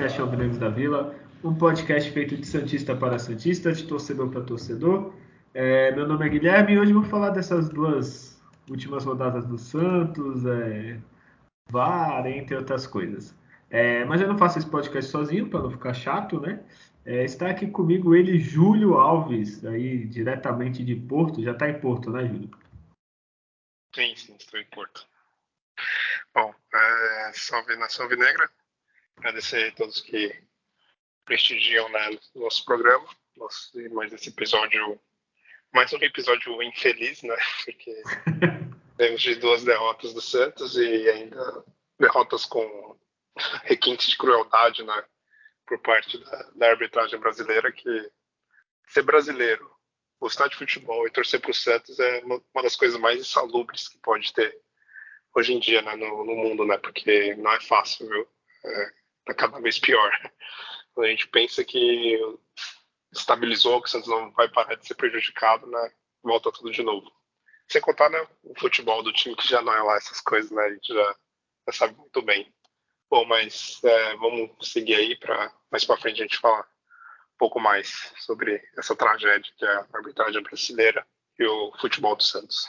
podcast Alvinegros da Vila, um podcast feito de Santista para Santista, de torcedor para torcedor. É, meu nome é Guilherme e hoje vou falar dessas duas últimas rodadas do Santos, é, VAR, entre outras coisas. É, mas eu não faço esse podcast sozinho, para não ficar chato, né? É, está aqui comigo ele, Júlio Alves, aí diretamente de Porto. Já está em Porto, né, Júlio? Sim, sim, estou em Porto. Bom, é, salve nação vinegra. Agradecer a todos que prestigiam né, nosso programa, nosso, mais esse episódio, mais um episódio infeliz, né? Porque temos de duas derrotas do Santos e ainda derrotas com requintes de crueldade, né? Por parte da, da arbitragem brasileira, que ser brasileiro, gostar de futebol e torcer para o Santos é uma, das coisas mais insalubres que pode ter hoje em dia né, no, no, mundo, né? Porque não é fácil, viu? É, tá cada vez pior. A gente pensa que estabilizou, que o Santos não vai parar de ser prejudicado, né? Volta tudo de novo. Sem contar né, o futebol do time que já não é lá essas coisas, né? A gente já, já sabe muito bem. Bom, mas é, vamos seguir aí para mais para frente a gente falar um pouco mais sobre essa tragédia que é a arbitragem brasileira e o futebol do Santos.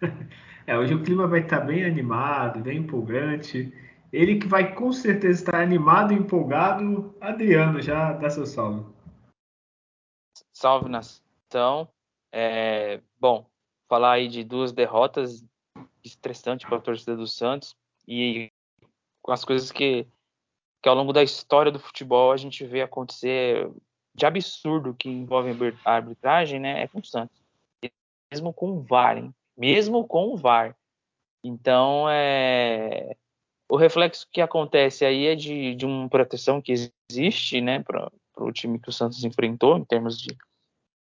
É, hoje o clima vai estar bem animado, bem empolgante. Ele que vai com certeza estar animado e empolgado. Adriano, já dá seu salve. Salve, nação. É, bom, falar aí de duas derrotas estressantes para a torcida do Santos e com as coisas que, que ao longo da história do futebol a gente vê acontecer de absurdo que envolve a arbitragem, né? É com o Santos. Mesmo com o VAR, hein? Mesmo com o VAR. Então, é, o reflexo que acontece aí é de, de uma proteção que existe né, para o time que o Santos enfrentou, em termos de,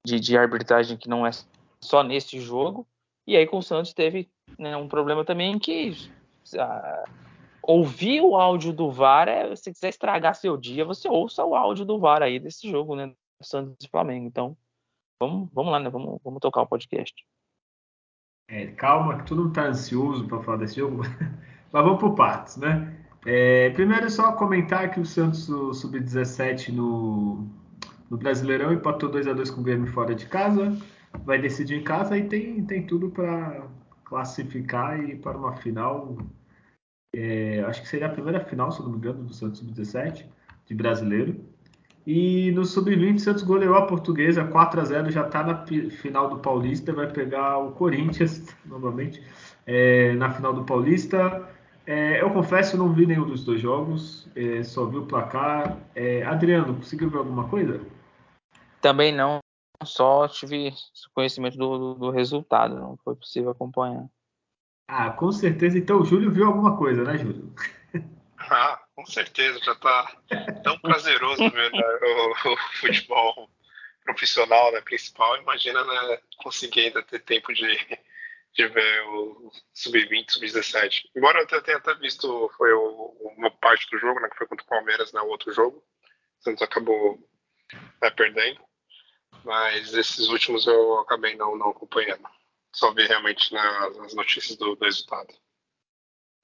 de, de, arbitragem que não é só nesse jogo. E aí com o Santos teve né, um problema também que ah, ouvir o áudio do VAR, é, se quiser estragar seu dia, você ouça o áudio do VAR aí desse jogo, né? Santos e Flamengo. Então, vamos, vamos lá, né? Vamos, vamos tocar o podcast. É, calma, que todo mundo está ansioso para falar desse jogo. Mas vamos por partes, né? É, primeiro é só comentar que o Santos Sub-17 no, no Brasileirão empatou 2 a 2 com o Grêmio fora de casa, vai decidir em casa e tem, tem tudo para classificar e para uma final. É, acho que seria a primeira final, se não me engano, do Santos Sub-17 de brasileiro. E no Sub-20, o Santos goleou a Portuguesa 4 a 0 já está na final do Paulista, vai pegar o Corinthians novamente é, na final do Paulista. É, eu confesso, não vi nenhum dos dois jogos, é, só vi o placar. É, Adriano, conseguiu ver alguma coisa? Também não, só tive conhecimento do, do, do, resultado, não foi possível acompanhar. Ah, com certeza. Então o Júlio viu alguma coisa, né, Júlio? Ah, com certeza, já está tão prazeroso ver né, o, o, futebol profissional, né, principal. Imagina né, conseguir ainda ter tempo de de ver o Sub-20, Sub-17. Embora eu tenha até visto, foi o, uma parte do jogo, né, que foi contra o Palmeiras, né, o outro jogo. O Santos acabou né, perdendo. Mas esses últimos eu acabei não, não acompanhando. Só vi realmente nas, nas notícias do, do resultado.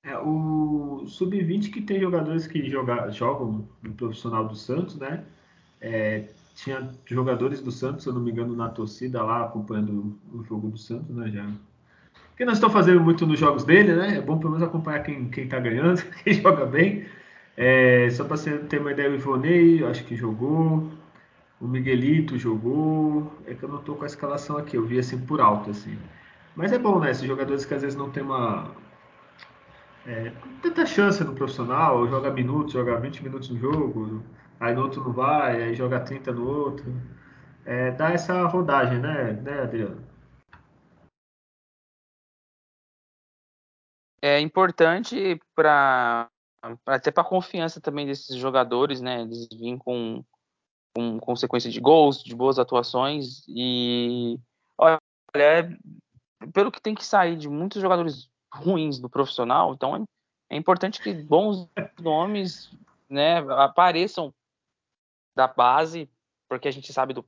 É, o Sub-20 que tem jogadores que joga, jogam no profissional do Santos, né? É, tinha jogadores do Santos, se eu não me engano, na torcida lá acompanhando o jogo do Santos, né? Já que não estão fazendo muito nos jogos dele, né? É bom pelo menos acompanhar quem, quem tá ganhando, quem joga bem. É, só para você ter uma ideia, o Ivonei, acho que jogou. O Miguelito jogou. É que eu não tô com a escalação aqui, eu vi assim por alto, assim. Mas é bom, né? Esses jogadores que às vezes não tem uma. É, tanta chance no profissional, joga minutos, joga 20 minutos no jogo, aí no outro não vai, aí joga 30 no outro. É, dá essa rodagem, né, né Adriano? é importante para até para a confiança também desses jogadores, né? Eles vêm com, com consequência de gols, de boas atuações e olha, é, pelo que tem que sair de muitos jogadores ruins do profissional, então é, é importante que bons nomes né, apareçam da base, porque a gente sabe do,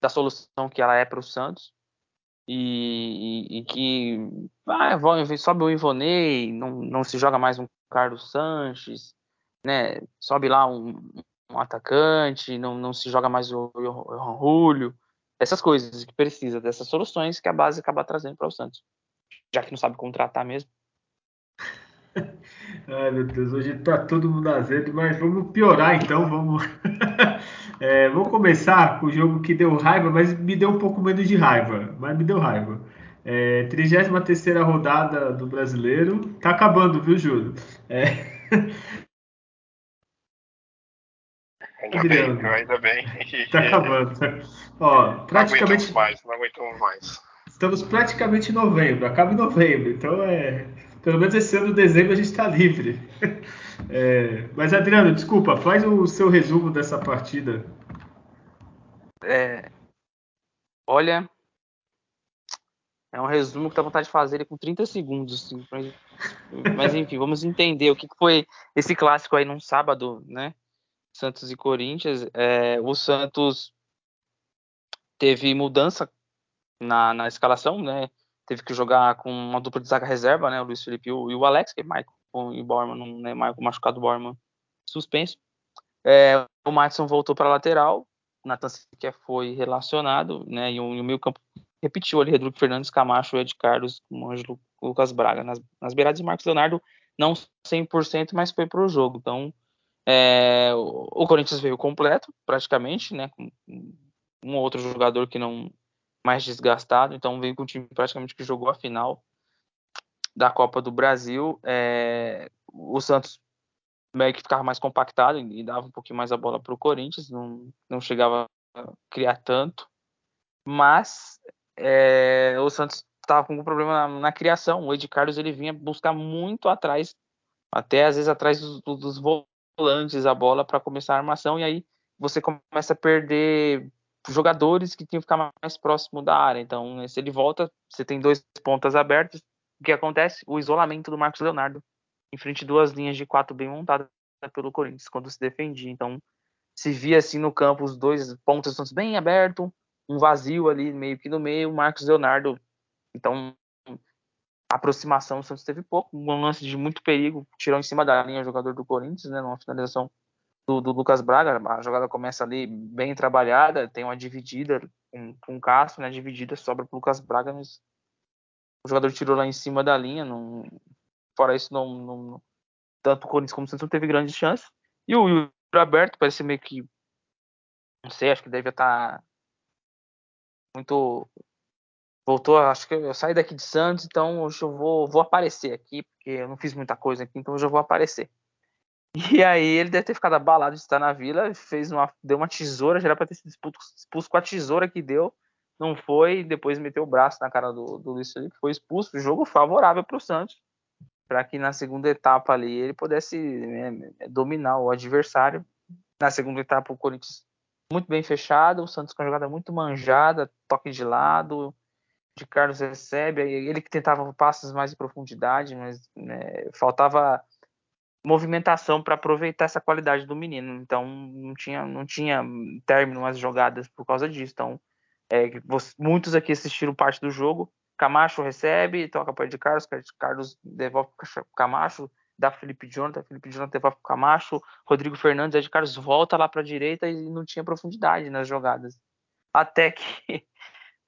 da solução que ela é para o Santos. E, e, e, que ah, sobe o Ivonei, não, não se joga mais um Carlos Sanches, né? Sobe lá um, um atacante, não, não se joga mais o, o, Julio. Essas coisas que precisa, dessas soluções que a base acaba trazendo para o Santos. Já que não sabe contratar mesmo. Ai meu Deus, hoje tá todo mundo azedo, mas vamos piorar então, vamos. é, vou começar com o jogo que deu raiva, mas me deu um pouco menos de raiva, mas me deu raiva. É, 33 rodada do brasileiro. Tá acabando, viu, Júlio? É... Ainda Adriano. bem, ainda bem. Tá acabando. Ó, praticamente. Não aguentamos mais, não aguentamos mais. Estamos praticamente em novembro, acaba em novembro, então é. Pelo menos esse ano, dezembro, a gente está livre. É, mas, Adriano, desculpa, faz o seu resumo dessa partida. É, olha, é um resumo que dá vontade de fazer com 30 segundos. Assim, mas, mas, enfim, vamos entender o que foi esse clássico aí num sábado, né? Santos e Corinthians. É, o Santos teve mudança na, na escalação, né? teve que jogar com uma dupla de zaga reserva, né? O Luiz Felipe e o, Alex, que é Michael e o Borman, né? Michael machucado, Borman suspenso. É, o Matson voltou para a lateral, Nathan Sequer foi relacionado, né? E o, e o meio campo repetiu ali, Rodrigo Fernandes, Camacho, Ed Carlos, o Ângelo Lucas Braga nas, nas beiradas e Marcos Leonardo não 100%, mas foi para o jogo. Então, é, o, Corinthians veio completo, praticamente, né? Com um outro jogador que não mais desgastado, então veio com o time praticamente que jogou a final da Copa do Brasil. É, o Santos meio que ficava mais compactado e dava um pouquinho mais a bola para o Corinthians, não, não chegava a criar tanto, mas é, o Santos estava com um problema na, na, criação. O Ed Carlos ele vinha buscar muito atrás, até às vezes atrás dos, dos volantes a bola para começar a armação, e aí você começa a perder jogadores que tinham que ficar mais próximo da área. Então, se ele volta, você tem dois pontas abertas. O que acontece? O isolamento do Marcos Leonardo em frente a duas linhas de quatro bem montadas pelo Corinthians quando se defendia. Então, se via assim no campo os dois pontas bem abertos, um vazio ali meio que no meio, o Marcos Leonardo. Então, aproximação o Santos teve pouco, um lance de muito perigo, tirou em cima da linha o jogador do Corinthians, né, numa finalização do, do, Lucas Braga. A jogada começa ali bem trabalhada, tem uma dividida com, com o Castro, né? Dividida, sobra para Lucas Braga, mas o jogador tirou lá em cima da linha. Não, fora isso, não, não, tanto o Corinthians como o Santos não teve grande chance. E o Yuri aberto parece meio que. Não sei, acho que deve estar muito. Voltou, acho que eu saí daqui de Santos, então hoje eu vou, vou aparecer aqui, porque eu não fiz muita coisa aqui, então hoje eu vou aparecer. E aí ele deve ter ficado abalado de estar na vila, fez uma, deu uma tesoura, já era para ter sido expulso, expulso, com a tesoura que deu, não foi, depois meteu o braço na cara do, do Luiz Felipe, foi expulso, jogo favorável para o Santos, para que na segunda etapa ali ele pudesse né, dominar o adversário. Na segunda etapa o Corinthians muito bem fechado, o Santos com a jogada muito manjada, toque de lado, de Carlos recebe, ele que tentava passes mais em profundidade, mas né, faltava movimentação para aproveitar essa qualidade do menino. Então não tinha, não tinha término as jogadas por causa disso. Então é, muitos aqui assistiram parte do jogo. Camacho recebe, toca para de Carlos, Carlos devolve para Camacho, dá Felipe Jonathan, Felipe Jonathan devolve para Camacho, Rodrigo Fernandes, de Carlos volta lá para a direita e não tinha profundidade nas jogadas. Até que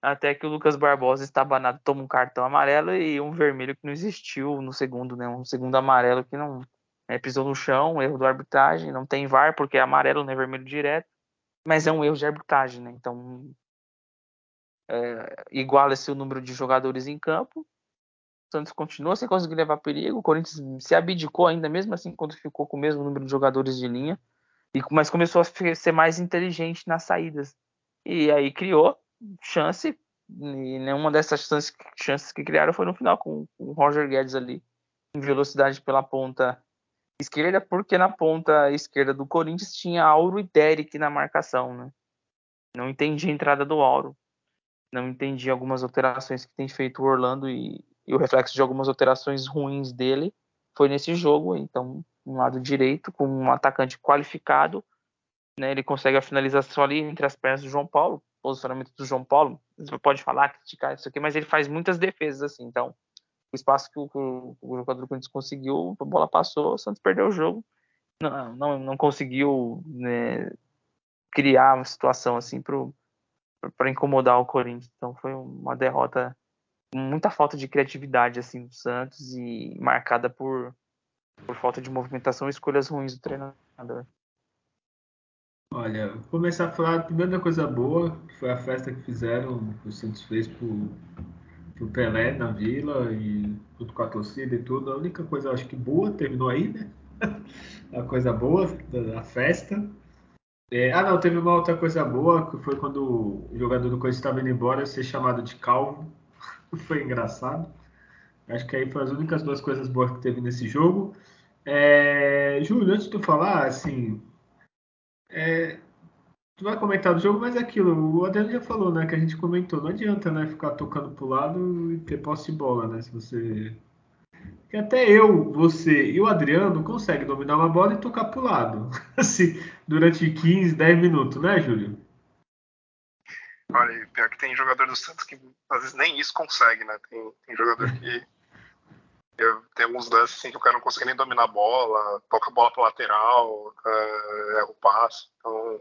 até que o Lucas Barbosa estabanado toma um cartão amarelo e um vermelho que não existiu no segundo, né? Um segundo amarelo que não é, pisou no chão, erro do arbitragem, não tem VAR porque é amarelo, não é vermelho direto, mas é um erro de arbitragem, né? Então é, iguala-se o número de jogadores em campo. O Santos continua sem conseguir levar perigo. O Corinthians se abdicou ainda, mesmo assim, quando ficou com o mesmo número de jogadores de linha. E, mas começou a ser mais inteligente nas saídas. E aí criou chance. E nenhuma dessas chances, que criaram foi no final, com o Roger Guedes ali em velocidade pela ponta esquerda, porque na ponta esquerda do Corinthians tinha Auro e Derek na marcação, né? Não entendi a entrada do Auro. não entendi algumas alterações que tem feito o Orlando e, e o reflexo de algumas alterações ruins dele foi nesse jogo. Então, um lado direito, com um atacante qualificado, né, ele consegue a finalização ali entre as pernas do João Paulo, posicionamento do João Paulo. Você pode falar, criticar isso aqui, mas ele faz muitas defesas assim. Então, o espaço que o, o, o jogador do Corinthians conseguiu, a bola passou, o Santos perdeu o jogo. Não, não, não conseguiu né, criar uma situação assim para incomodar o Corinthians. Então, foi uma derrota muita falta de criatividade assim do Santos e marcada por, por falta de movimentação e escolhas ruins do treinador. Olha, vou começar a falar primeiro da coisa boa, que foi a festa que fizeram, que o Santos fez pro, Pelé na Vila e junto com a torcida e tudo. A única coisa, acho que boa, terminou aí, né? a coisa boa da, da festa. É, ah, não, teve uma outra coisa boa, que foi quando o jogador do Corinthians estava indo embora ser chamado de calvo. foi engraçado. Acho que aí foram as únicas duas coisas boas que teve nesse jogo. É, Júlio, antes de tu falar, assim, é, tu vai comentar do jogo, mas é aquilo, o Adriano já falou, né, que a gente comentou, não adianta, né, ficar tocando pro lado e ter posse de bola, né, se você... Que até eu, você e o Adriano conseguem dominar uma bola e tocar pro lado, assim, durante 15, 10 minutos, né, Júlio? Olha, pior que tem jogador do Santos que às vezes nem isso consegue, né? Tem, tem jogador que. Eu, tem alguns lances assim, que o cara não consegue nem dominar a bola, toca a bola para lateral, é, erra o passe. Então,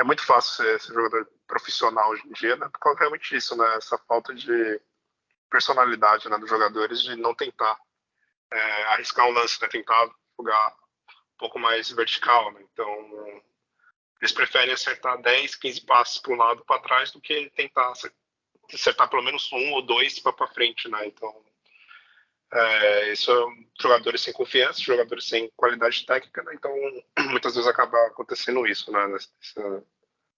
é muito fácil ser, ser, jogador profissional hoje em dia, né? Por causa realmente disso, né? Essa falta de personalidade né, dos jogadores de não tentar é, arriscar um lance, né? Tentar jogar um pouco mais vertical, né? Então, eles preferem acertar 10, 15 passos para um lado para trás do que tentar acertar pelo menos um ou dois para frente, né? Então, é, isso é jogadores sem confiança, jogadores sem qualidade técnica, né? Então, muitas vezes acaba acontecendo isso, né?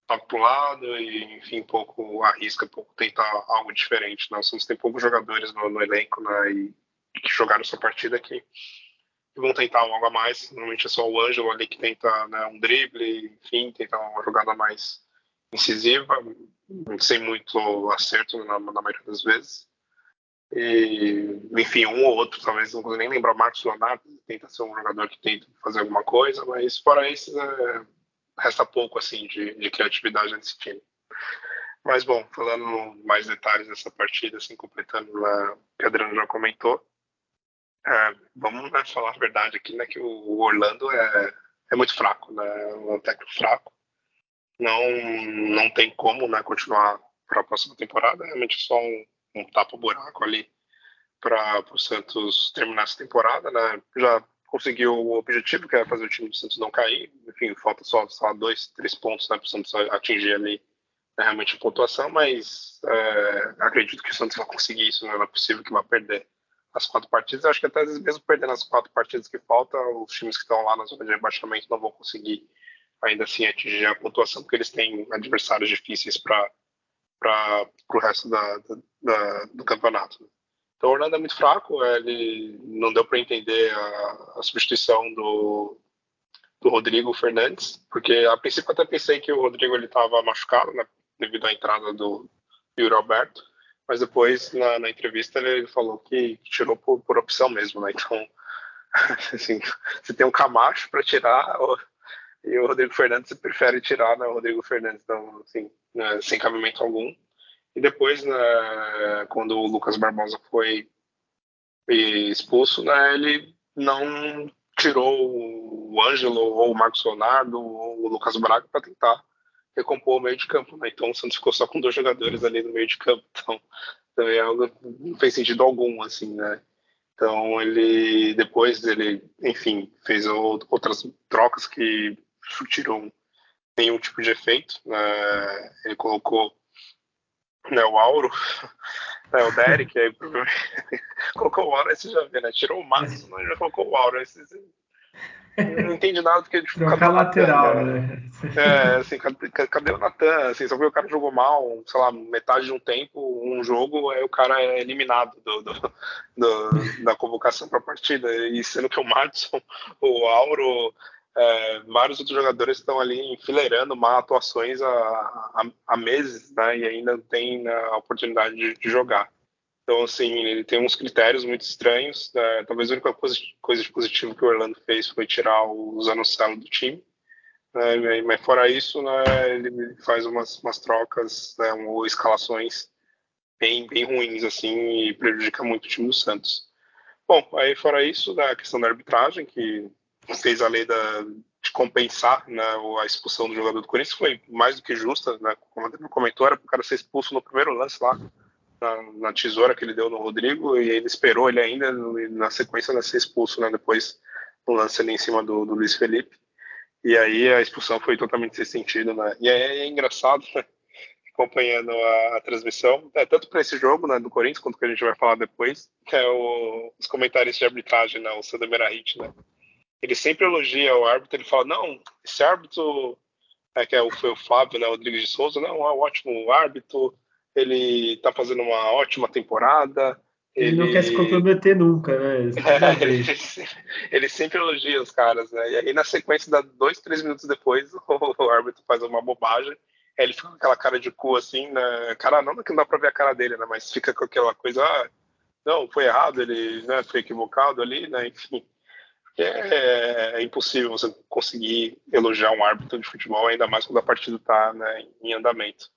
Toca para o lado e, enfim, pouco arrisca, pouco tentar algo diferente. Né? O Santos tem poucos jogadores no, no elenco, né? E, que jogaram essa partida aqui vão tentar algo a mais. Normalmente é só o Ângelo ali que tenta né, um drible, enfim, tentar uma jogada mais incisiva, sem muito acerto na, na maioria das vezes. E, enfim, um ou outro, talvez não consiga nem lembrar Marcos Leonardo, tenta ser um jogador que tenta fazer alguma coisa, mas fora isso, é, resta pouco assim de, de criatividade nesse time. Mas bom, falando mais detalhes dessa partida, assim, completando o que a Adriano já comentou, é, vamos né, falar a verdade aqui, né? Que o Orlando é, é muito fraco, né? É um técnico fraco. Não, não tem como né, continuar para a próxima temporada. É realmente só um, um tapa-buraco ali para o Santos terminar essa temporada, né? Já conseguiu o objetivo, que é fazer o time do Santos não cair. Enfim, falta só, só dois, três pontos né, para o Santos atingir ali né, realmente a pontuação, mas é, acredito que o Santos vai conseguir isso, né? não é possível que vá perder as quatro partidas. Acho que até às vezes, mesmo perdendo as quatro partidas que faltam, os times que estão lá na zona de rebaixamento não vão conseguir ainda assim atingir a pontuação, porque eles têm adversários difíceis para o resto da, da, do campeonato. Então o Orlando é muito fraco, ele não deu para entender a, a, substituição do, do Rodrigo Fernandes, porque a princípio até pensei que o Rodrigo estava machucado, né, devido à entrada do Yuri Alberto, mas depois na, na entrevista ele falou que tirou por, por, opção mesmo, né? Então, assim, você tem um Camacho para tirar e o Rodrigo Fernandes prefere tirar, né? O Rodrigo Fernandes, então, assim, né, sem cabimento algum. E depois, né, quando o Lucas Barbosa foi expulso, né, ele não tirou o Ângelo ou o Marcos Leonardo ou o Lucas Braga para tentar recompor o meio de campo, né? Então o Santos ficou só com dois jogadores ali no meio de campo, então também é algo não fez sentido algum, assim, né? Então ele depois ele, enfim, fez outras trocas que surtiram nenhum tipo de efeito. Né? Ele colocou né, o Auro, né, o Derek, aí colocou o Auro, aí você já vê, né? Tirou o Márcio, mas já colocou o Auro. Aí você, não entendi nada do que ele Trocar lateral, né? É, assim, cadê, cadê o Natan? Assim, só que o cara jogou mal, sei lá, metade de um tempo, um jogo, aí o cara é eliminado do, do, do da convocação para a partida. E sendo que o Madison, o Auro, é, vários outros jogadores estão ali enfileirando má atuações há, há, meses, né? E ainda tem né, a oportunidade de, de, jogar. Então, assim, ele tem uns critérios muito estranhos. Né? Talvez a única coisa, coisa de positivo que o Orlando fez foi tirar o Zanocelo do time. Né? Mas fora isso, né, ele faz umas, umas trocas né, ou escalações bem, bem ruins assim e prejudica muito o time do Santos. Bom, aí fora isso, da né, questão da arbitragem, que fez a lei da, de compensar né, a expulsão do jogador do Corinthians, foi mais do que justa, né, como ele comentou, era para o cara ser expulso no primeiro lance lá, na, na, tesoura que ele deu no Rodrigo, e ele esperou ele ainda, na sequência, né, ser expulso né, depois no lance ali em cima do, do Luiz Felipe. E aí a expulsão foi totalmente sem sentido, né? E é, é engraçado, né? acompanhando a, a, transmissão, é, tanto para esse jogo né, do Corinthians, quanto que a gente vai falar depois, é o, os comentários de arbitragem, né, o Sandro Merahit, né? Ele sempre elogia o árbitro, ele fala, não, esse árbitro, é, que é foi o Flávio né, Rodrigues de Souza, não, é um ótimo árbitro, ele está fazendo uma ótima temporada. Ele, ele, não quer se comprometer nunca, né? É, ele, ele, sempre elogia os caras, né? E aí na sequência, da dois, três minutos depois, o, o árbitro faz uma bobagem, ele fica com aquela cara de cu assim, né? Cara, não que não dá pra ver a cara dele, né? Mas fica com aquela coisa, ah, não, foi errado, ele né, foi equivocado ali, né? Enfim é, é, impossível você conseguir elogiar um árbitro de futebol, ainda mais quando a partida está né, em andamento.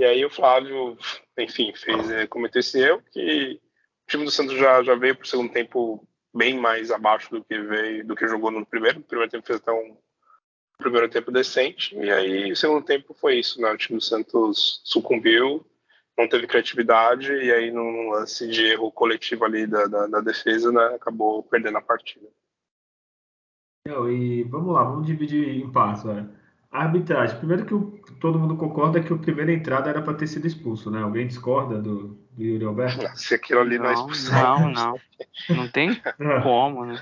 E aí o Flávio, enfim, fez, é, cometeu esse erro que o time do Santos já, já veio para o segundo tempo bem mais abaixo do que veio, do que jogou no primeiro. No primeiro tempo fez até um primeiro tempo decente, e aí o segundo tempo foi isso, né? O time do Santos sucumbiu, não teve criatividade, e aí num lance de erro coletivo ali da, da, da defesa, né, acabou perdendo a partida. Não, e vamos lá, vamos dividir em partes. Olha. A arbitragem. Primeiro que o, todo mundo concorda que a primeira entrada era para ter sido expulso, né? Alguém discorda do, do Yuri Alberto? Se aquilo ali não, é não é expulsão. Não, não. Não tem como, né?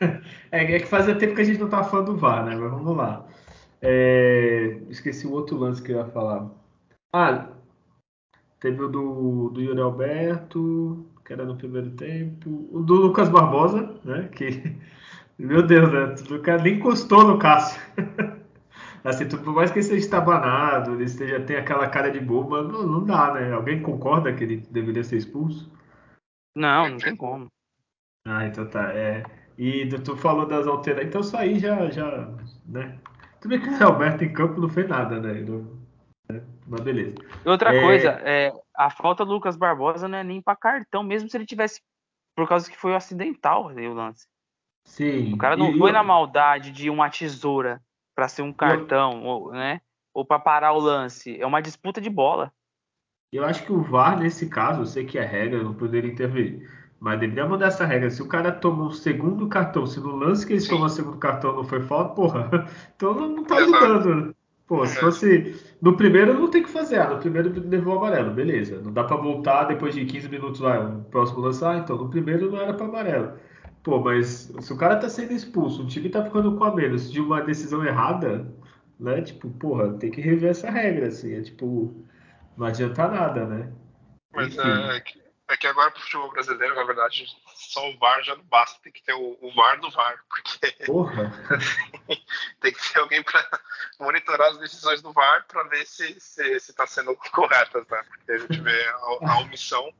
É, é, que fazia tempo que a gente não tava falando do VAR, né? Mas vamos lá. É, esqueci o outro lance que eu ia falar. Ah, teve o do, do Yuri Alberto, que era no primeiro tempo. O do Lucas Barbosa, né? Que meu Deus, né? O cara nem encostou no Cássio. assim, por mais que ele seja estabanado, ele esteja, tenha aquela cara de bobo, não, não dá, né? Alguém concorda que ele deveria ser expulso? Não, não tem como. Ah, então tá. É... E tu falou das alterações. Então isso aí já. já né? Tudo bem que o Alberto em campo não fez nada, né? Não... né? Mas beleza. Outra é... coisa, é, a falta do Lucas Barbosa não é nem para cartão, mesmo se ele tivesse. Por causa que foi o acidental o lance. Sim. O cara não e foi eu... na maldade de uma tesoura para ser um cartão, eu... ou, né? Ou para parar o lance. É uma disputa de bola. Eu acho que o VAR, nesse caso, eu sei que é regra, não poderia intervir. Mas deveria mudar essa regra. Se o cara toma um segundo cartão, se no lance que ele tomou o segundo cartão não foi falta, porra, então não, tá ajudando. Pô, se fosse. No primeiro não tem que fazer. Ah, no primeiro levou o amarelo, beleza. Não dá pra voltar depois de 15 minutos lá, o próximo lance. Ah, então no primeiro não era pra amarelo. Pô, mas se o cara tá sendo expulso, o time tá ficando com a menos de uma decisão errada, né? Tipo, porra, tem que rever essa regra, assim. É tipo, não adianta nada, né? Mas é, é, que, é que agora pro futebol brasileiro, na verdade, só o VAR já não basta, tem que ter o, o VAR do VAR, porque porra. tem que ter alguém para monitorar as decisões do VAR para ver se, se, se tá sendo corretas, né? Porque a gente vê a, a omissão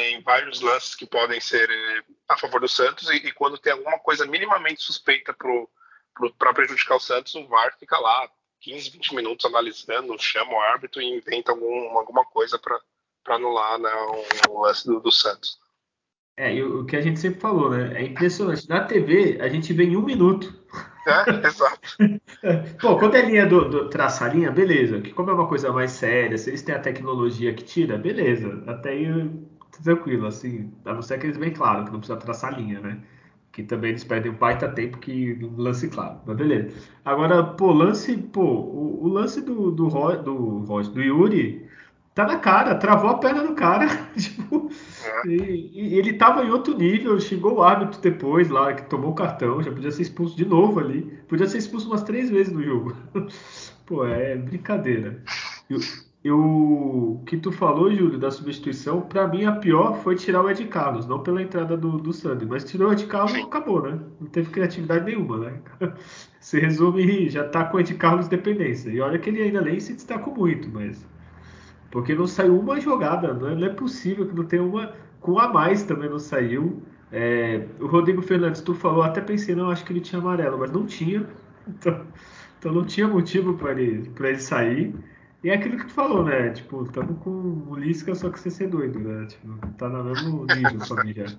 em vários lances que podem ser é, a favor do Santos e, e quando tem alguma coisa minimamente suspeita para prejudicar o Santos, o VAR fica lá 15, 20 minutos analisando, chama o árbitro e inventa algum, alguma coisa para anular né, o lance do, do Santos. É, e o que a gente sempre falou, né? É impressionante. Na TV, a gente vê em um minuto. É, exato. Pô, quando é linha do, do traçar linha, beleza. Que como é uma coisa mais séria, se eles têm a tecnologia que tira, beleza. Até aí tranquilo, assim, a não ser que eles bem claro, que não precisa traçar linha, né? Que também eles perdem um baita tempo que lance claro, mas beleza. Agora, pô, lance, pô, o, o lance do, do, do, do, do Yuri tá na cara, travou a perna do cara, tipo, é. e, e, ele tava em outro nível, xingou o árbitro depois lá, que tomou o cartão, já podia ser expulso de novo ali, podia ser expulso umas três vezes no jogo. Pô, é brincadeira. E, o que tu falou, Júlio, da substituição, para mim a pior foi tirar o Ed Carlos, não pela entrada do, do Sandy, mas tirou o Ed Carlos e acabou, né? Não teve criatividade nenhuma, né? Se resume, já tá com o Ed Carlos dependência. E olha que ele ainda nem se destacou muito, mas. Porque não saiu uma jogada, não é, não é possível que não tenha uma. Com a mais também não saiu. É, o Rodrigo Fernandes, tu falou, até pensei, não, acho que ele tinha amarelo, mas não tinha. Então, então não tinha motivo para ele, ele sair. E é aquilo que tu falou, né? Tipo, estamos com o Lisca, só que você ser doido, né? Tipo, tá no mesmo nível já.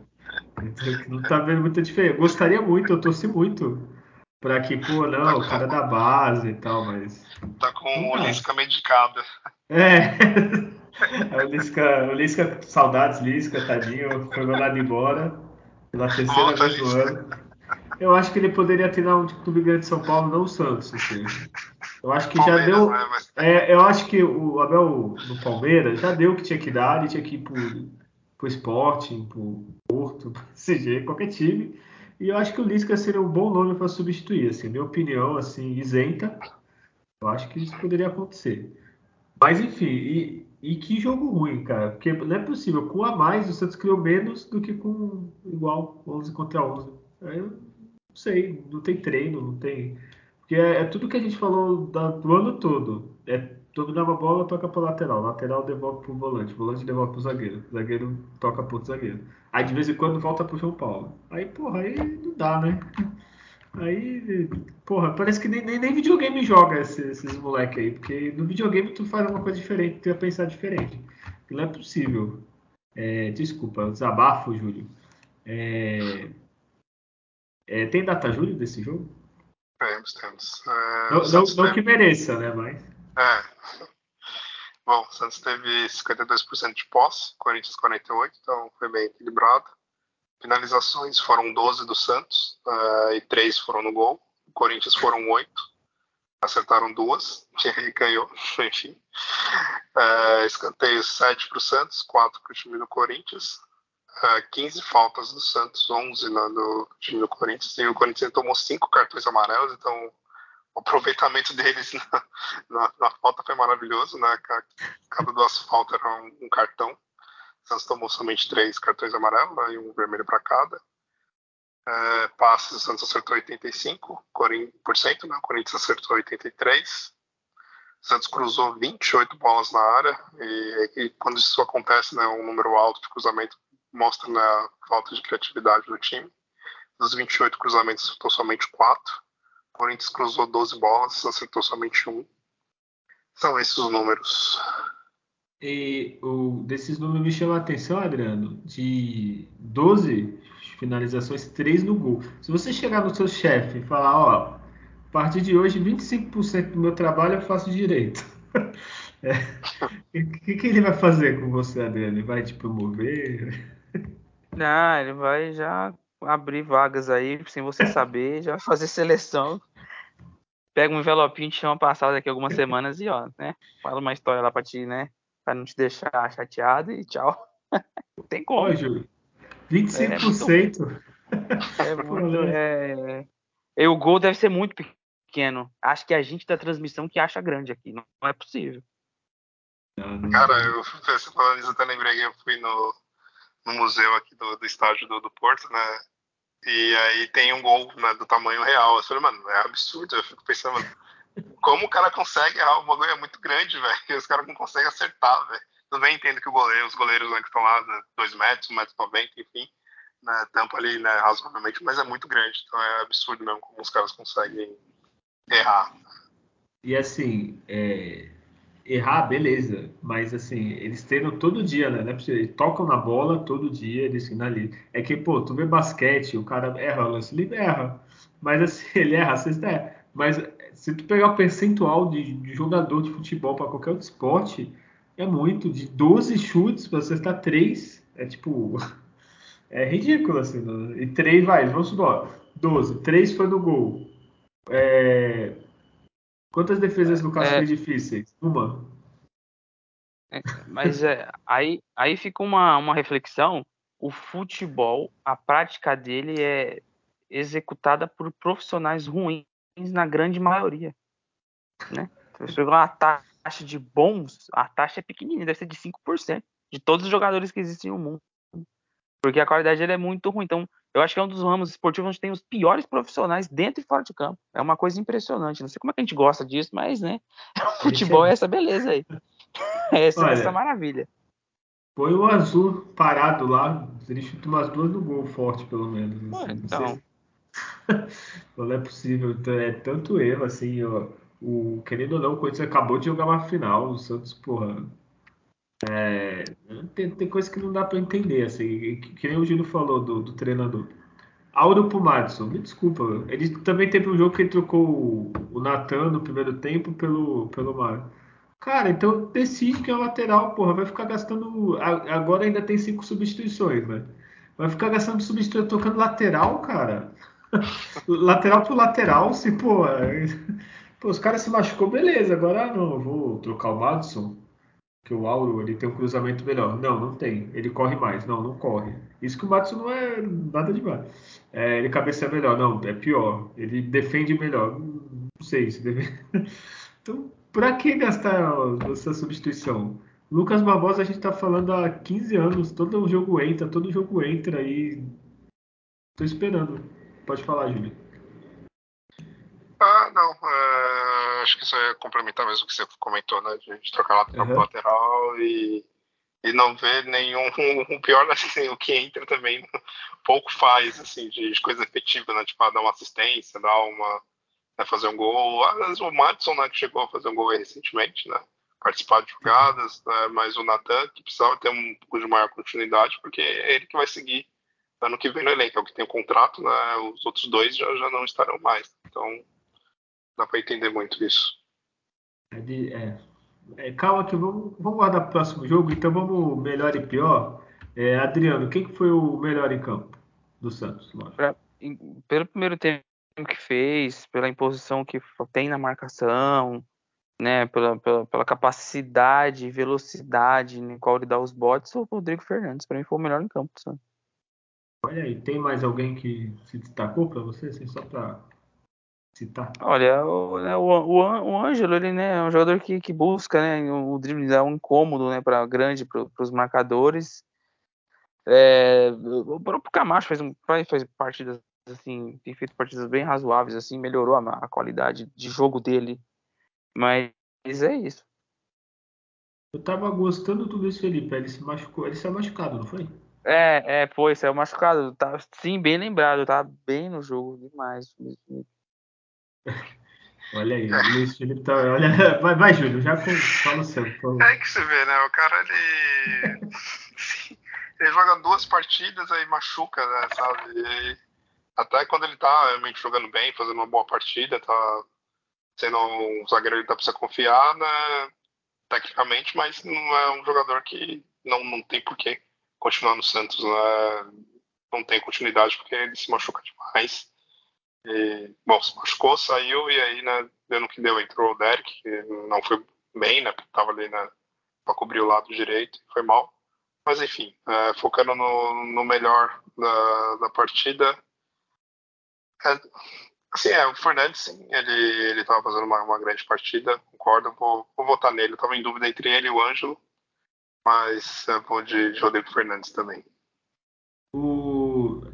Então, não tá vendo muita diferença. Gostaria muito, eu torci muito pra que, pô, não, o cara da base e tal, mas. Tá com o Lisca medicado. É. o Lisca, o Lisca, saudades, Lisca, tadinho, foi mandado embora pela terceira Volta, vez no ano. Eu acho que ele poderia treinar um clube grande de São Paulo, não o Santos. Assim. Eu acho que já deu. Né, é, eu acho que o Abel no Palmeiras já deu o que tinha que dar, ele tinha que ir pro, pro Sporting, pro Porto, pro CG, qualquer time. E eu acho que o Lisca seria um bom nome para substituir, assim, minha opinião, assim, isenta. Eu acho que isso poderia acontecer. Mas enfim, e, e que jogo ruim, cara. Porque não é possível. Com a mais, o Santos criou menos do que com igual 11 contra 11. Aí eu não sei, não tem treino, não tem porque é, é, tudo que a gente falou da, do ano todo. É dominar uma bola, toca para lateral. Lateral devolve para o volante. Volante devolve para o zagueiro. Zagueiro toca para o zagueiro. Aí de vez em quando volta para o João Paulo. Aí, porra, aí não dá, né? Aí, porra, parece que nem, nem, nem videogame joga esses, moleques aí. Porque no videogame tu faz uma coisa diferente, tu ia pensar diferente. Não é possível. É, desculpa, desabafo, Júlio. É, é, tem data, Júlio, desse jogo? Temos, temos. É, não, não, não que mereça, né? Mas... É. Bom, o Santos teve 52% de posse, Corinthians 48%, então foi bem equilibrado. Finalizações foram 12 do Santos uh, e 3 foram no gol. O Corinthians foram 8, acertaram duas, e ganhou, enfim. Uh, escanteios 7 para o Santos, 4 para o time do Corinthians uh, ah, 15 faltas do Santos, 11 né, do time do Corinthians. E o Corinthians tomou 5 cartões amarelos, então o aproveitamento deles na, na, na falta foi maravilhoso, né? Cada duas faltas era um, um cartão. O Santos tomou somente 3 cartões amarelos né, e um vermelho para cada. É, passes, o Santos acertou 85%, né? o Corinthians acertou 83%. O Santos cruzou 28 bolas na área e, e, quando isso acontece, né, um número alto de cruzamento mostra na falta de criatividade do time. Dos 28 cruzamentos, acertou somente 4. O Corinthians cruzou 12 bolas, acertou somente 1. São esses os números. E o, desses números me chama a atenção, Adriano, de 12 finalizações, 3 no gol. Se você chegar no seu chefe e falar, ó, a partir de hoje 25% do meu trabalho eu faço direito. É. O que, que, ele vai fazer com você, Adriano? Ele vai te promover? Não, ele vai já abrir vagas aí, sem você saber, já fazer seleção. Pega um envelopinho, te chama passar daqui algumas semanas e ó, né? Fala uma história lá pra ti, né? Pra não te deixar chateado e tchau. Não tem como. Ô, Júlio, 25%. É muito. É muito é... E o gol deve ser muito pequeno. Acho que a gente da transmissão que acha grande aqui. Não é possível. Cara, eu, você falando isso, até lembrei que eu fui no, no museu aqui do, do estádio do, do Porto, né? E aí tem um gol né, do tamanho real. Eu falei, mano, é absurdo. Eu fico pensando, como o cara consegue errar? O bagulho é muito grande, velho. Os caras não conseguem acertar, velho. Bem, entendo que o goleiro, os goleiros né, que estão lá, 2 né, metros, 1,90 metro, 90, enfim, né, tampa ali, né, razoavelmente, mas é muito grande. Então é absurdo mesmo como os caras conseguem errar. E assim, é, errar, beleza. Mas assim, eles treinam todo dia, né? É eles tocam na bola todo dia, eles finalizam. É que, pô, tu vê basquete, o cara erra o lance livre, erra. Mas assim, ele erra, você é. Mas se tu pegar o percentual de, de jogador de futebol para qualquer outro esporte, é muito. De 12 chutes, você está 3, é tipo. É ridículo, assim. Né? E 3 vai, vamos supor, 12, 3 foi no gol. É, Quantas defesas no caso é, difíceis? Uma. É, mas é, aí, aí fica uma, uma reflexão. O futebol, a prática dele é executada por profissionais ruins na grande maioria. Né? Você uma taxa de bons, a taxa é pequenininha, deve ser de 5% de todos os jogadores que existem no mundo. Porque a qualidade dele é muito ruim. Então, eu acho que é um dos ramos esportivos onde tem os piores profissionais dentro e fora de campo. É uma coisa impressionante. Não sei como é que a gente gosta disso, mas, né? O futebol é essa beleza aí. É essa, Olha, essa maravilha. Põe o azul parado lá, ele chuta umas duas no gol forte, pelo menos. Assim. então. Não é possível. É tanto erro, assim, ó, o, querendo ou não, o Corinthians acabou de jogar uma final, o Santos, porra. É, tem, tem coisa que não dá para entender, assim, que, que, nem o Gino falou do, do treinador. Auro pro Madison, me desculpa. Ele também teve um jogo que ele trocou o, o Natan no primeiro tempo pelo, pelo Mário. Cara, então decide que é o lateral, porra. Vai ficar gastando. Agora ainda tem cinco substituições, né? Vai ficar gastando substituição tocando lateral, cara. lateral pro lateral, se, pô. Pô, os caras se machucou, beleza. Agora não, vou trocar o Madison, que o Auro ele tem um cruzamento melhor. Não, não tem. Ele corre mais. Não, não corre. Isso que o Madison não é nada demais. É, ele cabeceia melhor. Não, é pior. Ele defende melhor. Não sei se deve. Então, pra que gastar essa substituição? Lucas Barbosa a gente tá falando há 15 anos. Todo jogo entra, todo jogo entra aí. Tô esperando. Pode falar, Júlio. Ah, não. É, acho que isso é complementar mesmo o que você comentou, né? De, trocar lateral uhum. lateral e, e não ver nenhum. O pior, assim, o que entra também pouco faz, assim, de, de coisa efetiva, né? Tipo, ah, dar uma assistência, dar uma. Né, fazer um gol. Às vezes o Madison, né, que chegou a fazer um gol recentemente, né? Participar de jogadas, né, mas o Natan, que precisava ter um pouco de maior continuidade, porque é ele que vai seguir ano que vem no elenco, é o que tem o contrato, né? Os outros dois já, já não estarão mais. Então dá para entender muito isso. É de, é, é, calma que vamos, vamos guardar para o próximo jogo, então vamos melhor e pior. É, Adriano, quem que foi o melhor em campo do Santos? Pra, em, pelo primeiro tempo que fez, pela imposição que tem na marcação, né, pela, pela, pela capacidade e velocidade em qual ele dá os botes, o Rodrigo Fernandes, para mim, foi o melhor em campo do Santos. Olha aí, tem mais alguém que se destacou para você, assim, só para citar? Olha, o, né, o, o, Ângelo, ele né, é um jogador que, que busca né, o, drible, é um incômodo né, para grande para os marcadores. É, o próprio Camacho faz, um, faz partidas assim, tem feito partidas bem razoáveis, assim, melhorou a, a qualidade de jogo dele. Mas é isso. Eu tava gostando do Luiz Felipe, ele se machucou, ele saiu machucado, não foi? É, é, foi, saiu machucado. Tá, sim, bem lembrado, tá bem no jogo demais. Olha aí, o Luiz Felipe tá. Olha, vai, vai, Júlio, já fala o seu. É que você vê, né? O cara, ele. ele joga duas partidas, aí machuca, né? Sabe? E até quando ele tá realmente jogando bem, fazendo uma boa partida, tá sendo um zagueiro que dá pra você confiar, né? Tecnicamente, mas não é um jogador que não, não tem porquê continuar no Santos, né? Não tem continuidade porque ele se machuca demais. E, bom, se machucou, saiu e aí, né, no que deu, entrou o Derek, que não foi bem, né, porque tava ali, né, pra cobrir o lado direito, foi mal. Mas enfim, é, focando no, no melhor da, da partida, é, assim, é, o Fernandes, sim, ele, ele tava fazendo uma, uma grande partida, concordo, vou, vou votar nele, eu tava em dúvida entre ele e o Ângelo, mas é, vou de, de Rodrigo Fernandes também.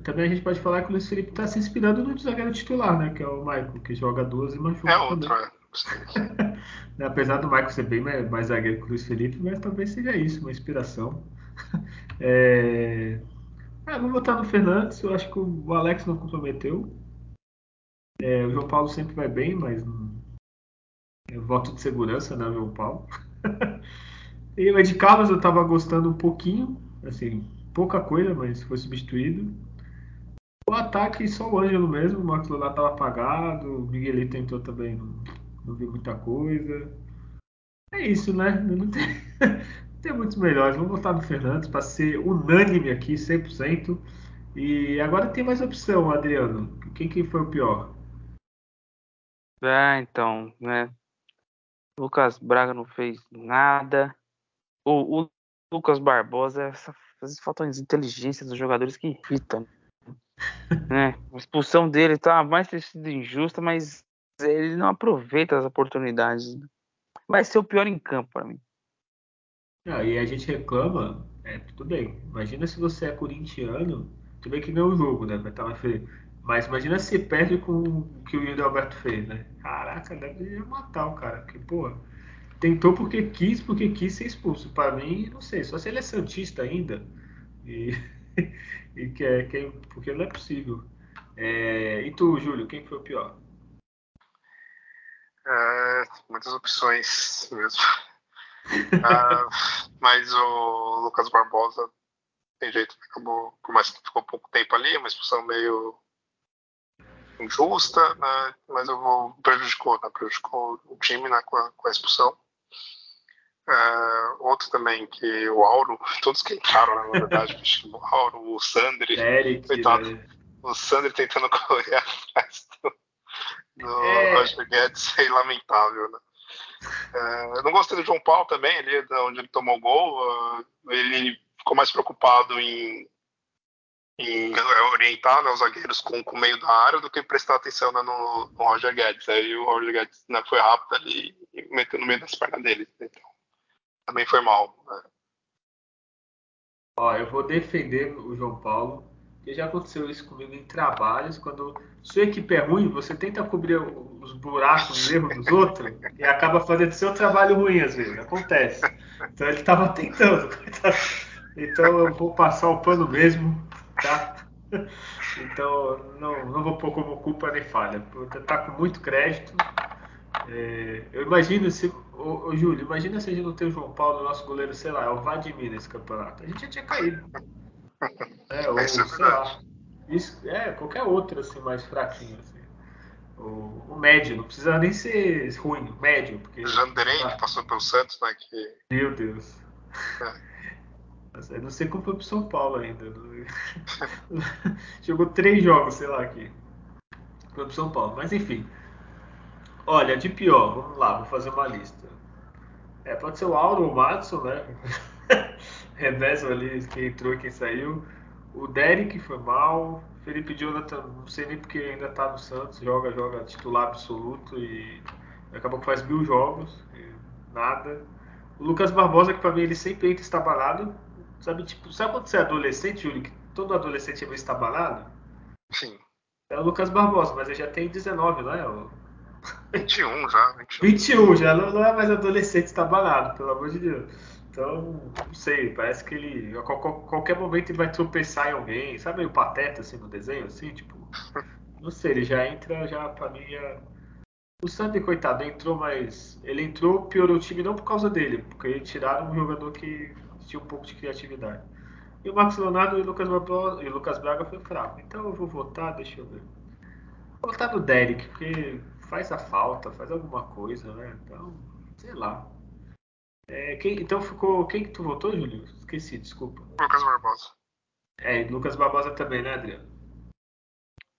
Também a gente pode falar que o Luiz Felipe está se inspirando no zagueiro titular, né? Que é o Michael, que joga duas e machuca. É outro, é. Apesar do Michael ser bem mais, mais zagueiro que o Luiz Felipe, mas talvez seja isso, uma inspiração. é... Ah, vou votar no Fernandes, eu acho que o Alex não comprometeu. É, o João Paulo sempre vai bem, mas eu voto de segurança, né, João Paulo? e o Ed Carlos eu estava gostando um pouquinho, assim, pouca coisa, mas foi substituído. O ataque só o Ângelo mesmo, o Marcos Leonardo estava apagado, o Miguelito tentou também, não, não viu muita coisa. É isso, né? Não tem, não tem muitos melhores. Vamos voltar no Fernandes para ser unânime aqui, 100%. E agora tem mais opção, Adriano. Quem que foi o pior? Ah, então, né? Lucas Braga não fez nada. O, o Lucas Barbosa, essa às vezes falta inteligência dos jogadores que irritam. Né? A expulsão dele tá mais ter sido injusta, mas ele não aproveita as oportunidades. vai ser o pior em campo para mim. Ah, e a gente reclama, é, tudo bem. Imagina se você é corintiano, tudo bem que não é um jogo, né? Feio. Mas imagina se perde com o que o Yuri Alberto fez, né? Caraca, deve matar o cara. Porque, pô, tentou porque quis, porque quis ser expulso. Para mim, não sei, só se ele é Santista ainda. E, e que é, que, porque não é possível. É, e tu, Júlio, quem foi o pior? É, muitas opções mesmo. ah, mas o Lucas Barbosa tem jeito, acabou, por mais que ficou pouco tempo ali, uma expulsão meio injusta, né, mas eu vou prejudicou, né, prejudicou o time né, com, a, com a expulsão. Uh, outro também que o Auro, todos que entraram, né, na verdade, o Auro, o Sandri, Eric, coitado, né? o Sandri tentando correr atrás do, do é. Roger Guedes é lamentável, né? Uh, eu não gostei do João Paulo também, ali onde ele tomou o gol, uh, ele ficou mais preocupado em, em orientar né, os zagueiros com, com o meio da área do que prestar atenção né, no, no, Roger Guedes. Aí o Roger Guedes né, foi rápido ali e meteu no meio das pernas dele. Então, também foi mal. Né? Ó, eu vou defender o João Paulo, porque já aconteceu isso comigo em trabalhos, quando sua equipe é ruim, você tenta cobrir os buracos, os erros dos outros, e acaba fazendo seu trabalho ruim às vezes, acontece. Então ele estava tentando, Então eu vou passar o pano mesmo, tá? Então não, não vou pôr como culpa nem falha. Tá com muito crédito. É, eu imagino se. Ô, ô, Júlio, imagina se a gente não tem o João Paulo, nosso goleiro, sei lá, é o Vladimir nesse campeonato. A gente já tinha caído. É, ou, é sei lá. Isso, é, qualquer outro assim, mais fraquinho. Assim. O, o, médio, não precisa nem ser ruim, o médio. Porque, Janderém, tá... que passou pelo Santos, né? Que... Meu Deus. É. Eu não sei como foi pro São Paulo ainda. Jogou três jogos, sei lá, aqui. Foi pro São Paulo. Mas enfim. Olha, de pior, vamos lá, vou fazer uma lista. É, pode ser o Auro ou o Madison, né? Revezam ali quem entrou e quem saiu. O Derek foi mal. Felipe Jonathan, não sei nem porque ainda tá no Santos, joga, joga titular absoluto e acabou que faz mil jogos, nada. O Lucas Barbosa, que pra mim ele sempre entra estabalado, Sabe, tipo, sabe quando você é adolescente, Júlio, que todo adolescente é meio estabalado? Sim. É o Lucas Barbosa, mas ele já tem 19, não é? O... 21 já. 21, 21 já não, não, é mais adolescente estabalado, pelo amor de Deus. Então, não sei, parece que ele. A qualquer momento ele vai tropeçar em alguém, sabe meio pateta assim no desenho, assim, tipo. Não sei, ele já entra, já pra mim já. O Sandy, coitado, entrou, mas. Ele entrou, piorou o time não por causa dele, porque tiraram um jogador que tinha um pouco de criatividade. E o Marcos Leonardo e o Lucas, e o Lucas Braga foi fraco. Então eu vou votar, deixa eu ver. Vou votar no Derek, porque faz a falta, faz alguma coisa, né? Então, sei lá. É, quem, então ficou. Quem que tu votou, Júlio? Esqueci, desculpa. Lucas Barbosa. É, Lucas Barbosa também, né, Adriano?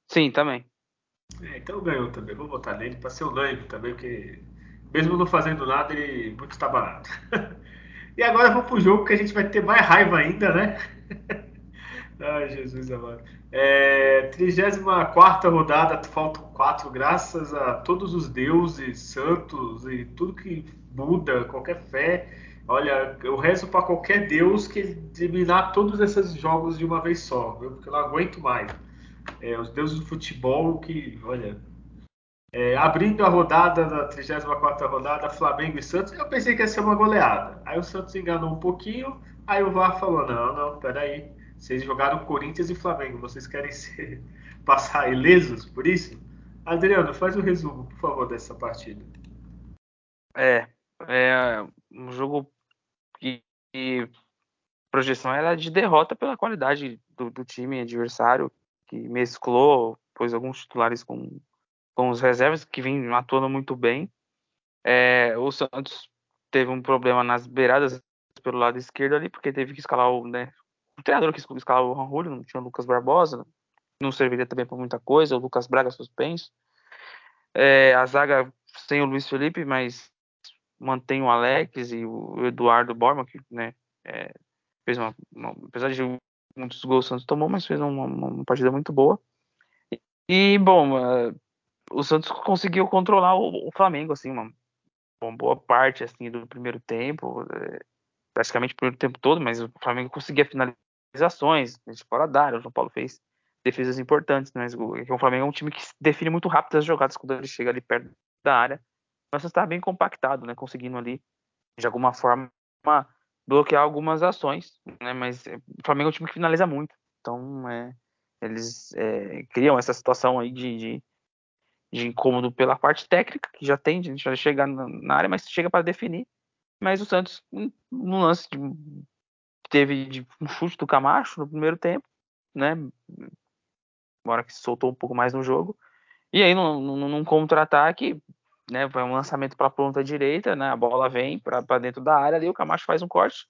Sim, também. É, então ganhou também. Vou votar nele para ser unânime também, porque mesmo não fazendo nada, ele muito está barato. E agora vamos pro jogo que a gente vai ter mais raiva ainda, né? Ai, Jesus amado. É, 34 rodada, faltam quatro, graças a todos os deuses, santos e tudo que muda, qualquer fé. Olha, eu rezo para qualquer deus que eliminar todos esses jogos de uma vez só, viu? porque eu não aguento mais. É, os deuses do futebol que, olha, é, abrindo a rodada da 34 rodada, Flamengo e Santos, eu pensei que ia ser uma goleada. Aí o Santos enganou um pouquinho, aí o VAR falou: não, não, peraí. Vocês jogaram Corinthians e Flamengo, vocês querem ser, passar ilesos por isso? Adriano, faz o um resumo, por favor, dessa partida. É, é um jogo que, que projeção era de derrota pela qualidade do, do time adversário, que mesclou, pôs alguns titulares com com os reservas que vêm atuando muito bem. É, o Santos teve um problema nas beiradas pelo lado esquerdo ali, porque teve que escalar o, né, o treinador que escalar o Juan não tinha o Lucas Barbosa, não serviria também para muita coisa, o Lucas Braga suspenso. É, a zaga sem o Luiz Felipe, mas mantém o Alex e o Eduardo Borma, que né, é, fez uma, uma, apesar de muitos gols o Santos tomou, mas fez uma, uma partida muito boa. E, bom, o Santos conseguiu controlar o, o Flamengo, assim, uma, uma boa parte assim do primeiro tempo, é, praticamente o primeiro tempo todo, mas o Flamengo conseguia finalizações de fora da área. O João Paulo fez defesas importantes, mas o, o Flamengo é um time que define muito rápido as jogadas quando ele chega ali perto da área. Mas está bem compactado, né? Conseguindo ali de alguma forma bloquear algumas ações, né? Mas é, o Flamengo é um time que finaliza muito, então é, eles é, criam essa situação aí de, de, de, incômodo pela parte técnica que já tem, a gente vai chegar na, área, mas chega para definir. Mas o Santos, no lance de, teve um chute do Camacho no primeiro tempo, né? Agora que se soltou um pouco mais no jogo. E aí, num, num, num contra-ataque, né? Vai um lançamento para a ponta direita, né? A bola vem para dentro da área, ali o Camacho faz um corte,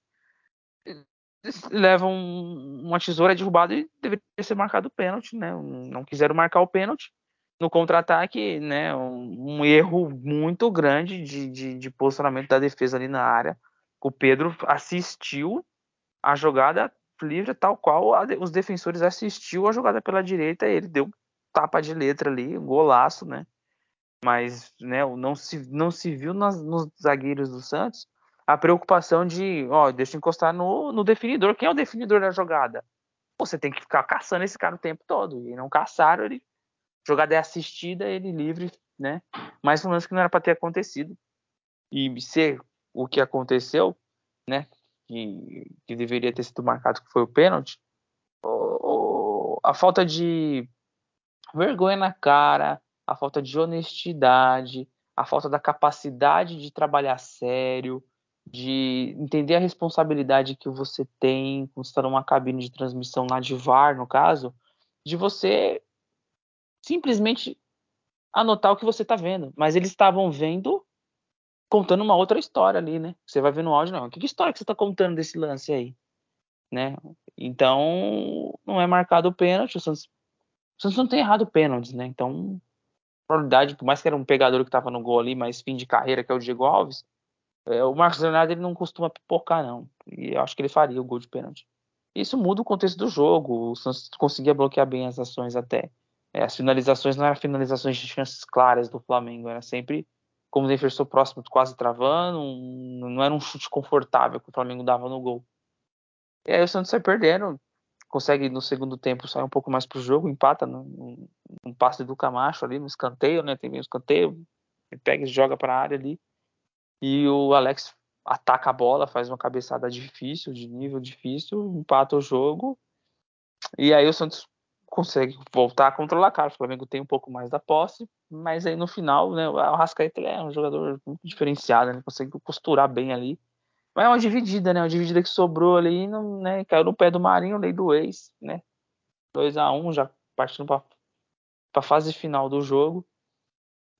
leva um, uma tesoura derrubada e deveria ser marcado o pênalti, né? Não quiseram marcar o pênalti. No contra-ataque, né? Um, um, erro muito grande de, de, de posicionamento da defesa ali na área. O Pedro assistiu a jogada livre tal qual a, os defensores assistiu a jogada pela direita, ele deu tapa de letra ali, um golaço, né? mas né, não, se, não se viu nas, nos zagueiros do Santos a preocupação de, ó, deixa eu encostar no, no definidor. Quem é o definidor da jogada? Você tem que ficar caçando esse cara o tempo todo. E não caçaram, ele, jogada é assistida, ele livre, né? Mais um lance que não era para ter acontecido. E ser o que aconteceu, né? Que, que deveria ter sido marcado, que foi o pênalti. a falta de vergonha na cara, a falta de honestidade, a falta da capacidade de trabalhar sério, de entender a responsabilidade que você tem quando está numa cabine de transmissão lá de VAR, no caso, de você simplesmente anotar o que você está vendo. Mas eles estavam vendo, contando uma outra história ali, né? Você vai ver no áudio, não. Que história que você está contando desse lance aí? Né? Então, não é marcado o pênalti. O Santos, o Santos não tem errado pênaltis, né? Então, probabilidade, por mais que era um pegador que estava no gol ali, mas fim de carreira, que é o Diego Alves, é, o Marcos Leonardo ele não costuma pipocar, não. E eu acho que ele faria o gol de pênalti. Isso muda o contexto do jogo. O Santos conseguia bloquear bem as ações até. É, as finalizações não eram finalizações de chances claras do Flamengo, era sempre como o defensor próximo, quase travando, um, não era um chute confortável que o Flamengo dava no gol. E aí o Santos sai perdendo, consegue no segundo tempo sair um pouco mais pro jogo, empata no, um passe do Camacho ali no escanteio, né? Tem um escanteio, ele pega e joga para a área ali. E o Alex ataca a bola, faz uma cabeçada difícil, de nível difícil, empata o jogo. E aí o Santos consegue voltar a controlar, cara. O Flamengo tem um pouco mais da posse, mas aí no final, né, o Arrascaeta é um jogador muito diferenciado, né? Consegue costurar bem ali. Mas é uma dividida, né? Uma dividida que sobrou ali, não, né? Caiu no pé do Marinho, lei do ex, né? 2 a 1 já partindo para a fase final do jogo.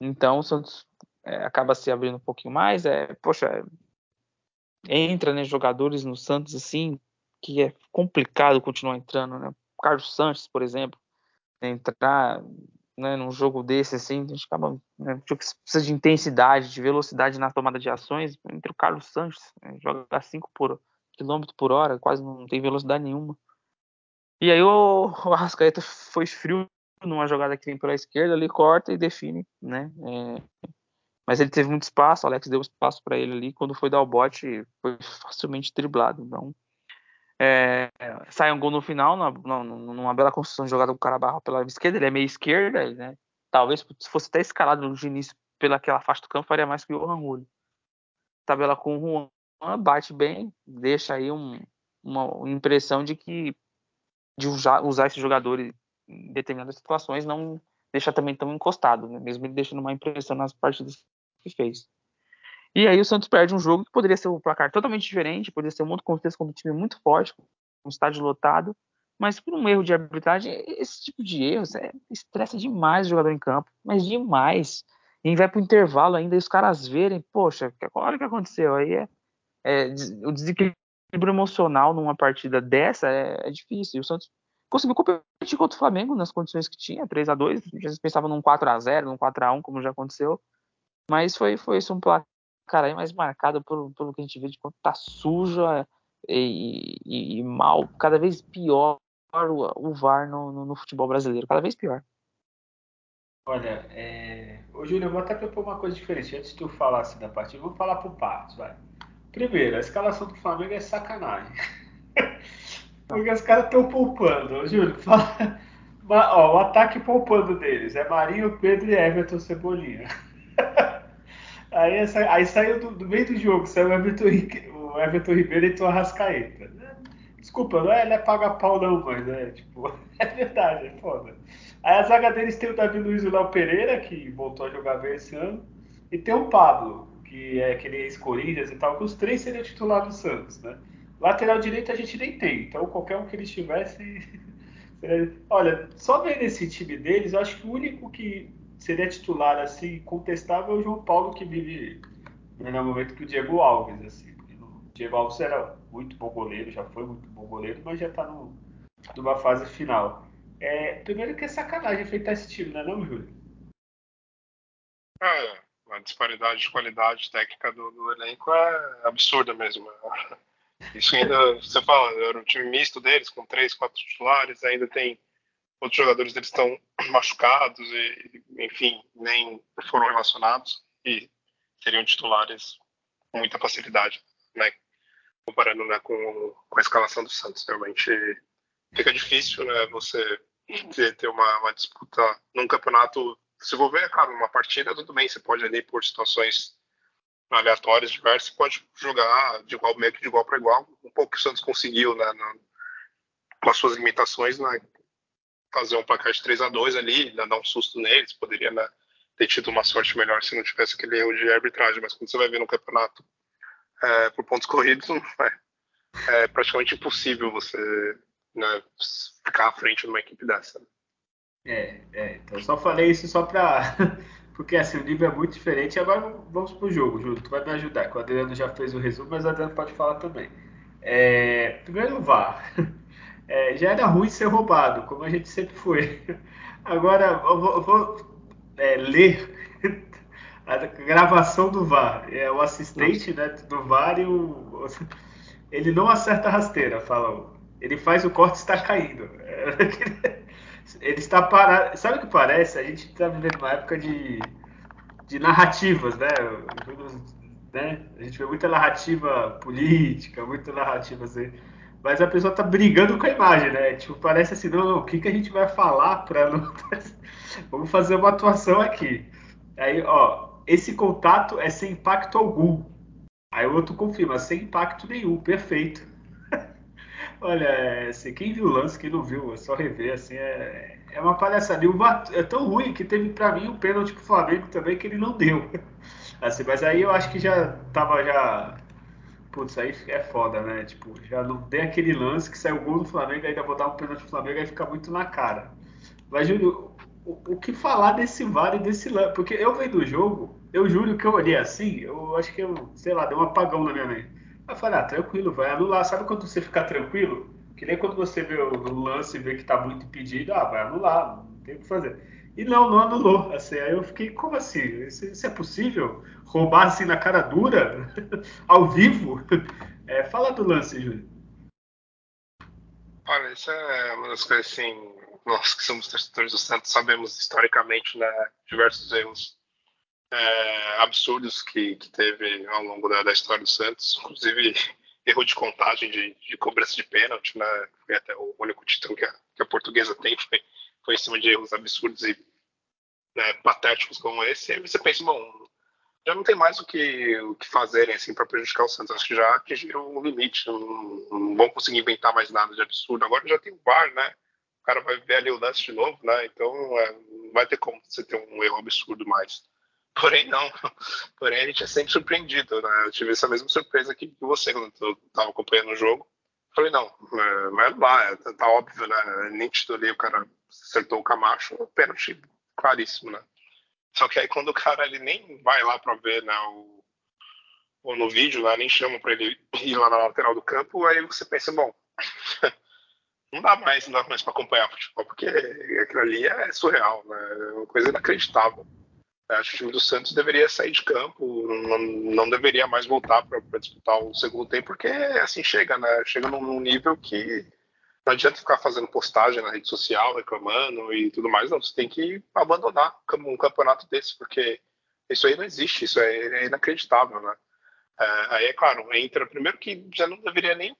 Então o Santos é, acaba se abrindo um pouquinho mais. É, poxa, entra né, jogadores no Santos assim que é complicado continuar entrando, né? Carlos Sanches, por exemplo, entrar né, num jogo desse assim, a gente acaba né, precisa de intensidade, de velocidade na tomada de ações. Entre o Carlos Sanches, né, joga 5 por quilômetro por hora, quase não tem velocidade nenhuma. E aí o, o Arrascaeta foi frio numa jogada que vem pela esquerda, ele corta e define, né? É, mas ele teve muito espaço, o Alex deu espaço para ele ali, quando foi dar o bote, foi facilmente driblado. Então, é, sai um gol no final, numa, numa bela construção jogada com o Carabarro pela esquerda, ele é meio esquerda, né? Talvez se fosse até escalado de início pelaquela faixa do campo, faria mais que o Johan Julio. Tabela com o Juan, bate bem, deixa aí um, uma impressão de que de usar, usar esse jogador em determinadas situações não deixa também tão encostado, né? mesmo ele deixando uma impressão nas partidas que fez. E aí o Santos perde um jogo que poderia ser um placar totalmente diferente, poderia ser um outro contexto com um time muito forte, um estádio lotado, mas por um erro de arbitragem, esse tipo de erros é, estressa demais o jogador em campo, mas demais. E vai para o intervalo ainda e os caras verem, poxa, olha o que aconteceu. Aí é, é o desequilíbrio emocional numa partida dessa é, é difícil. E o Santos conseguiu competir contra o Flamengo nas condições que tinha, 3 a 2 A gente pensava num 4 a 0 num 4 a 1 como já aconteceu. Mas foi, foi isso um placar aí mais marcado pelo, pelo que a gente vê de quanto tá sujo é, e, e, e mal, cada vez pior o, o VAR no, no, no, futebol brasileiro, cada vez pior. Olha, é, Ô, Júlio, eu vou até propor uma coisa diferente. Antes de tu falar assim da partida, vamos falar por partes, vai. Primeiro, a escalação do Flamengo é sacanagem. Porque os caras estão poupando. Júlio, fala. Ó, o ataque poupando deles é Marinho, Pedro e Everton Cebolinha. Aí, aí saiu do, do, meio do jogo, saiu o Everton, o Everton Ribeiro e o Arrascaeta. Desculpa, não é, ele é paga pau não, mas é tipo, é verdade, é foda. Aí a zaga deles tem o Davi Luiz e o Léo Pereira, que voltou a jogar bem esse ano, e tem o Pablo, que é aquele ex-Corinthians e tal, que os três seriam titular do Santos, né? Lateral direito a gente nem tem, então qualquer um que eles tivessem. Olha, só vendo esse time deles, eu acho que o único que seria titular assim, contestável é o João Paulo, que vive no melhor momento que o Diego Alves, assim. O Diego Alves era muito bom goleiro, já foi muito bom goleiro, mas já está numa fase final. É, primeiro que é sacanagem enfrentar esse time, não é não, Júlio? É, a disparidade de qualidade técnica do, do elenco é absurda mesmo. Isso ainda, você fala, era um time misto deles, com três, quatro titulares, ainda tem outros jogadores deles estão machucados e, enfim, nem foram relacionados e seriam titulares com muita facilidade, né? Comparando né, com, com a escalação do Santos, realmente fica difícil, né? Você ter, uma, uma, disputa num campeonato. Se for ver, claro, uma partida, tudo bem, você pode ali por situações aleatórias, diversas, pode jogar de igual meio que de igual para igual. Um pouco que o Santos conseguiu, né, no, com as suas limitações, né, fazer um placar de 3 a 2 ali, né, dar um susto neles, poderia né, ter tido uma sorte melhor se não tivesse aquele erro de arbitragem, mas quando você vai ver no campeonato é, por pontos corridos, é, é praticamente impossível você né, ficar à frente de uma equipe dessa. É, é, então eu só falei isso só para. Porque assim, o nível é muito diferente. Agora vamos pro jogo, Júlio. Tu vai me ajudar, que o Adriano já fez o resumo, mas o Adriano pode falar também. É, primeiro o VAR. É, já era ruim ser roubado, como a gente sempre foi. Agora eu vou, eu vou é, ler a gravação do VAR. É o assistente né, do VAR e o. Ele não acerta a rasteira, fala ele faz o corte está caindo. Ele está parado. Sabe o que parece? A gente está vivendo uma época de, de narrativas, né? né? A gente vê muita narrativa política, muita narrativa assim. Mas a pessoa está brigando com a imagem, né? Tipo, parece assim, não, não, o que, que a gente vai falar para não. Vamos fazer uma atuação aqui. Aí, ó, esse contato é sem impacto algum. Aí o outro confirma, sem impacto nenhum, perfeito. Olha, assim, quem viu o lance, quem não viu, é só rever, assim, é, é uma palhaçada. E o é tão ruim que teve para mim um pênalti pro Flamengo também que ele não deu. Assim, mas aí eu acho que já tava já. Putz, aí é foda, né? Tipo, já não tem aquele lance que saiu o gol do Flamengo, ainda vou dar um pênalti pro Flamengo, aí fica muito na cara. Mas, Júlio, o, o que falar desse VAR e desse lance? Porque eu vendo o jogo, eu juro que eu olhei assim, eu acho que eu, sei lá, deu um apagão na minha mente. Aí eu falei, ah, tranquilo, vai anular. Sabe quando você fica tranquilo? Que nem quando você vê o, lance e vê que tá muito impedido, ah, vai anular, não tem o que fazer. E não, não anulou. Assim, aí eu fiquei, como assim? Isso, isso é possível? Roubar assim na cara dura? Ao vivo? É, fala do lance, Júlio. Olha, isso é uma das coisas assim, nós que somos torcedores do Santos sabemos historicamente né, diversos erros é, absurdos que, que, teve ao longo da, da, história do Santos, inclusive erro de contagem de, de cobrança de pênalti, né? Foi até o único título que a, que a portuguesa tem, foi, foi em cima de erros absurdos e né, patéticos como esse. E você pensa, bom, já não tem mais o que, o que fazerem assim para prejudicar o Santos. Acho que já atingiram o limite, não, não, vão conseguir inventar mais nada de absurdo. Agora já tem o VAR, né? O cara vai ver ali o lance de novo, né? Então é, não vai ter como você ter um erro absurdo mais. Porém, não. Porém, a gente é sempre surpreendido, né? Eu tive essa mesma surpresa que você quando eu estava acompanhando o jogo. Falei, não, é, não dá, é, tá óbvio, né? Nítido ali, o cara acertou o Camacho, um pênalti claríssimo, né? Só que aí quando o cara ele nem vai lá para ver, né, o, ou no vídeo, né, nem chama para ele ir lá na lateral do campo, aí você pensa, bom, não dá mais, não dá mais para acompanhar futebol, porque aquilo ali é surreal, né? É uma coisa inacreditável. Acho que o time do Santos deveria sair de campo, não, não deveria mais voltar para disputar o segundo tempo, porque assim chega, né? Chega num nível que não adianta ficar fazendo postagem na rede social, reclamando e tudo mais, não. Você tem que abandonar um campeonato desse, porque isso aí não existe, isso é, é inacreditável, né? É, aí, é claro, entra primeiro que já não deveria nem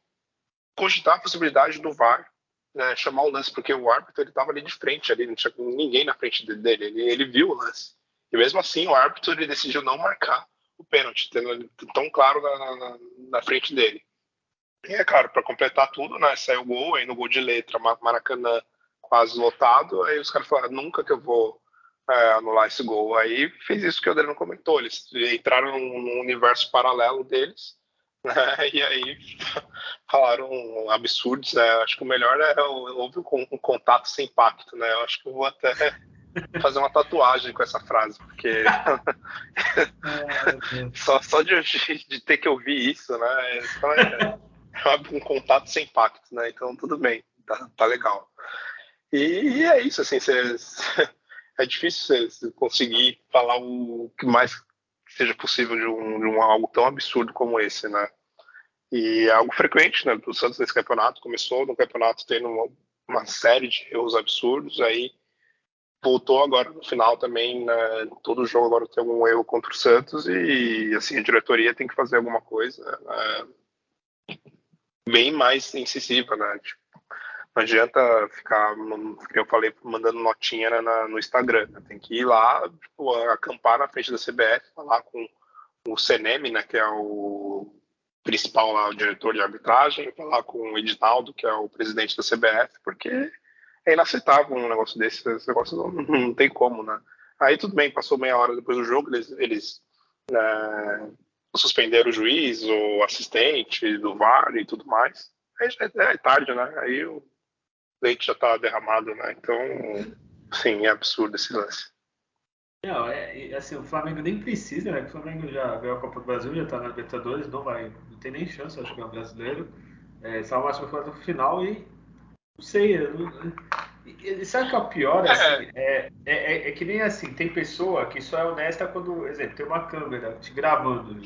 cogitar a possibilidade do VAR né, chamar o lance, porque o árbitro ele estava ali de frente, ali, não tinha ninguém na frente dele, ele, ele viu o lance. E mesmo assim, o árbitro ele decidiu não marcar o pênalti, tendo tão claro na, na, na frente dele. É claro, para completar tudo, né? Saiu o gol, aí no gol de letra, Maracanã quase lotado, aí os caras falaram, nunca que eu vou é, anular esse gol. Aí fez isso que o Adriano comentou, eles entraram num, universo paralelo deles, né? E aí falaram absurdos, né? Acho que o melhor era houve um contato sem impacto, né? Eu acho que eu vou até fazer uma tatuagem com essa frase, porque só, só de, de, ter que ouvir isso, né? É, um contato sem impacto, né? Então tudo bem, tá, tá legal. E, e, é isso, assim, cê, é difícil conseguir falar o que mais seja possível de um, de um, algo tão absurdo como esse, né? E é algo frequente, né? O Santos nesse campeonato começou no campeonato tendo uma, uma série de erros absurdos, aí voltou agora no final também, né? todo jogo agora tem algum erro contra o Santos e assim a diretoria tem que fazer alguma coisa. Né? Bem mais incisiva, né? Tipo, não adianta ficar, como eu falei, mandando notinha na, no Instagram. Né? Tem que ir lá, tipo, acampar na frente da CBF, falar com o CNM, né, que é o principal lá, o diretor de arbitragem, falar com o Edinaldo, que é o presidente da CBF, porque é inaceitável um negócio desse, esse negócio não, não tem como, né? Aí tudo bem, passou meia hora depois do jogo, eles, eles é, suspender o juiz, o assistente do VAR e tudo mais. Aí é, é tarde, né? Aí o leite já tá derramado, né? Então, sim, é absurdo esse lance. Não, é, assim, o Flamengo nem precisa, né? O Flamengo já ganhou a Copa do Brasil, já tá na Libertadores, não vai, não tem nem chance, acho que é um brasileiro. É, só o máximo do final e não sei, eu, e, sabe o que é o pior? É. Assim, é, é, é, é, que nem assim, tem pessoa que só é honesta quando, exemplo, tem uma câmera te gravando.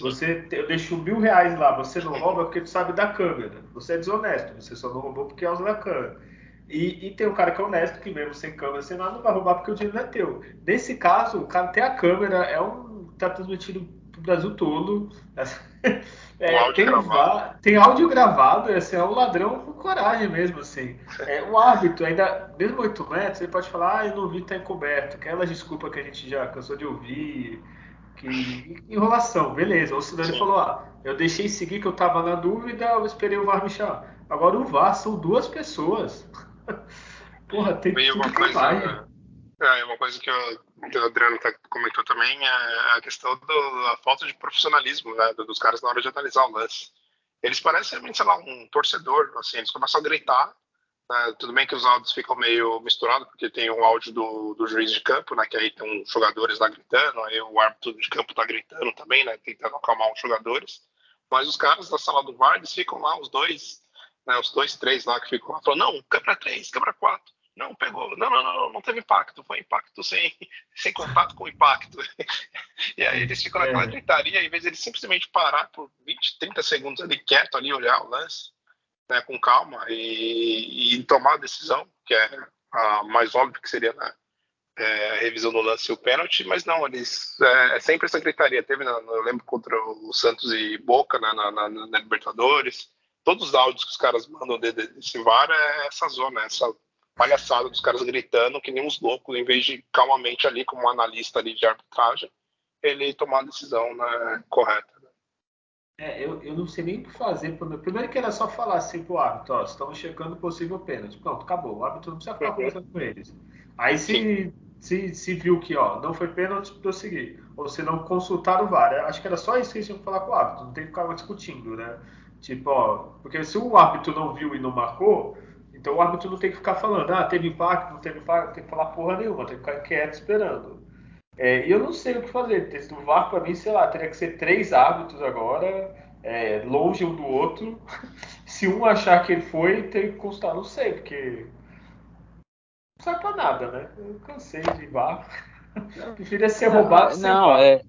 Você, eu deixo mil reais lá, você não rouba porque tu sabe da câmera. Você é desonesto, você só não roubou porque é usa da câmera. E, e, tem um cara que é honesto, que mesmo sem câmera, sem nada, não vai roubar porque o dinheiro não é teu. Nesse caso, o cara tem a câmera, é um. tá transmitido pro Brasil todo. É, tem, gravado. tem áudio gravado, esse é um ladrão com coragem mesmo, assim. É, o árbitro, ainda, mesmo 8 metros, ele pode falar, ah, eu não vi, tá encoberto. Aquela desculpa que a gente já cansou de ouvir que enrolação, beleza. Senão ele falou, ah, eu deixei seguir que eu tava na dúvida, eu esperei o VAR me chamar. Agora o VAR são duas pessoas. Porra, tem e uma coisa, é, uma coisa que o Adriano tá, comentou também é a questão da falta de profissionalismo né, dos caras na hora de analisar o lance. Eles parecem, sei lá, um torcedor, assim, eles começam a gritar né? Tudo bem que os áudios ficam meio misturados, porque tem o áudio do, do juiz de campo, né? Que aí tem os jogadores lá gritando, aí o árbitro de campo tá gritando também, né? Tentando acalmar os jogadores. Mas os caras da sala do VAR, eles ficam lá, os dois, né, os dois, três lá que ficam lá, falando, não, câmera 3, câmera 4. Não, pegou. Não, não, não, não teve impacto. Foi impacto sem, sem contato com impacto. e aí eles ficam naquela é. gritaria, em vez de eles simplesmente parar por 20, 30 segundos ali quieto ali, olhar o lance né, com calma e, e, tomar a decisão, que é a mais óbvia que seria né, é, a revisão do lance e o pênalti, mas não, eles é, é sempre essa gritaria. Teve, eu lembro, contra o Santos e Boca né, na, na, na, Libertadores, todos os áudios que os caras mandam de, de, desse VAR é essa zona, essa palhaçada dos caras gritando que nem uns loucos, em vez de calmamente ali, como um analista ali de arbitragem, ele tomar a decisão né, correta. É, eu, eu não sei nem o que fazer. Primeiro que era só falar assim pro árbitro, ó, estamos checando possível pênalti. Pronto, acabou. O árbitro não precisa ficar conversando com eles. Aí se, se, se viu que ó, não foi pênalti, prosseguir. Ou se não consultar o VAR. Acho que era só isso que eles tinham que falar com o árbitro, não tem que ficar discutindo, né? Tipo, ó, porque se o árbitro não viu e não marcou, então o árbitro não tem que ficar falando, ah, teve impacto, não teve impacto, não tem que falar porra nenhuma, tem que ficar quieto esperando. É, e eu não sei o que fazer. O VAR, para mim, sei lá, teria que ser três árbitros agora, é, longe um do outro. Se um achar que ele foi, tem que constar. Não sei, porque. Não serve pra nada, né? Eu cansei de VAR. Prefiro ser roubado não, não é,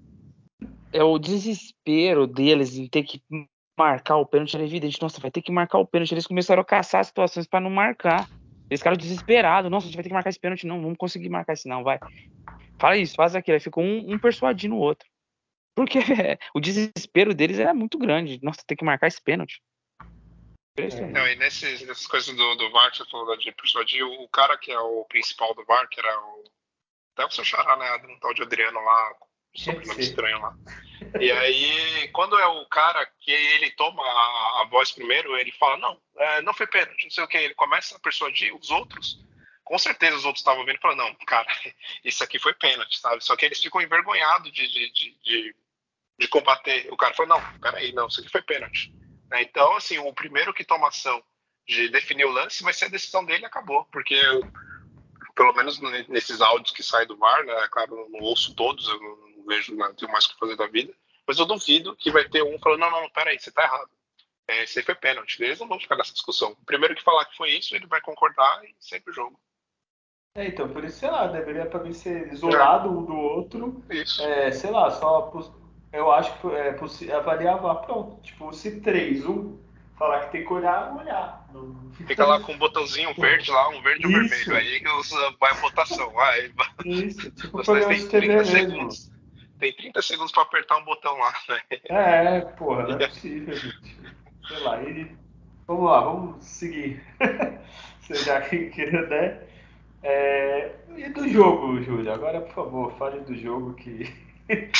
é o desespero deles em ter que marcar o pênalti era evidente. Nossa, vai ter que marcar o pênalti. Eles começaram a caçar as situações para não marcar. Eles ficaram desesperados. Nossa, a gente vai ter que marcar esse pênalti. Não, vamos conseguir marcar esse não, vai. Fala isso, faz aquilo. Aí ficou um, um persuadindo o outro. Porque é, o desespero deles era muito grande. Nossa, tem que marcar esse pênalti. Não, e nesses, nessas coisas do, do VAR, você falou de persuadir, o cara que é o principal do VAR, que era o. Até o seu xará, né? Um tal de Adriano lá, sobrenome estranho lá. E aí, quando é o cara que ele toma a, a voz primeiro, ele fala: Não, é, não foi pênalti, não sei o que. Ele começa a persuadir os outros. Com certeza os outros estavam vendo e falaram: Não, cara, isso aqui foi pênalti, sabe? Só que eles ficam envergonhados de, de, de, de, de combater. O cara falou: Não, peraí, não, isso aqui foi pênalti. Né? Então, assim, o primeiro que toma ação de definir o lance vai ser a decisão dele acabou, porque pelo menos nesses áudios que saem do VAR, né? Claro, eu não ouço todos, eu não vejo, não tenho mais o que fazer da vida, mas eu duvido que vai ter um falando, não, não, peraí, você tá errado. É, esse aí foi pênalti. Eles não vão ficar nessa discussão. O primeiro que falar que foi isso, ele vai concordar e sempre o jogo. É, então, por isso, sei lá, deveria para mim ser isolado é. um do outro. Isso. É, sei lá, só eu acho que é possível avaliar, pronto. Tipo, se 3, 1, falar que tem que olhar, olhar. Fica lá com um botãozinho verde lá, um verde e um vermelho. Aí vai a votação. Vai. Isso, tipo, tem 30 segundos. Tem 30 segundos para apertar um botão lá, né? É, porra, não é possível, gente. Sei lá, ele. Vamos lá, vamos seguir. Você já queria, né? É... E do jogo, Júlio? Agora, por favor, fale do jogo que.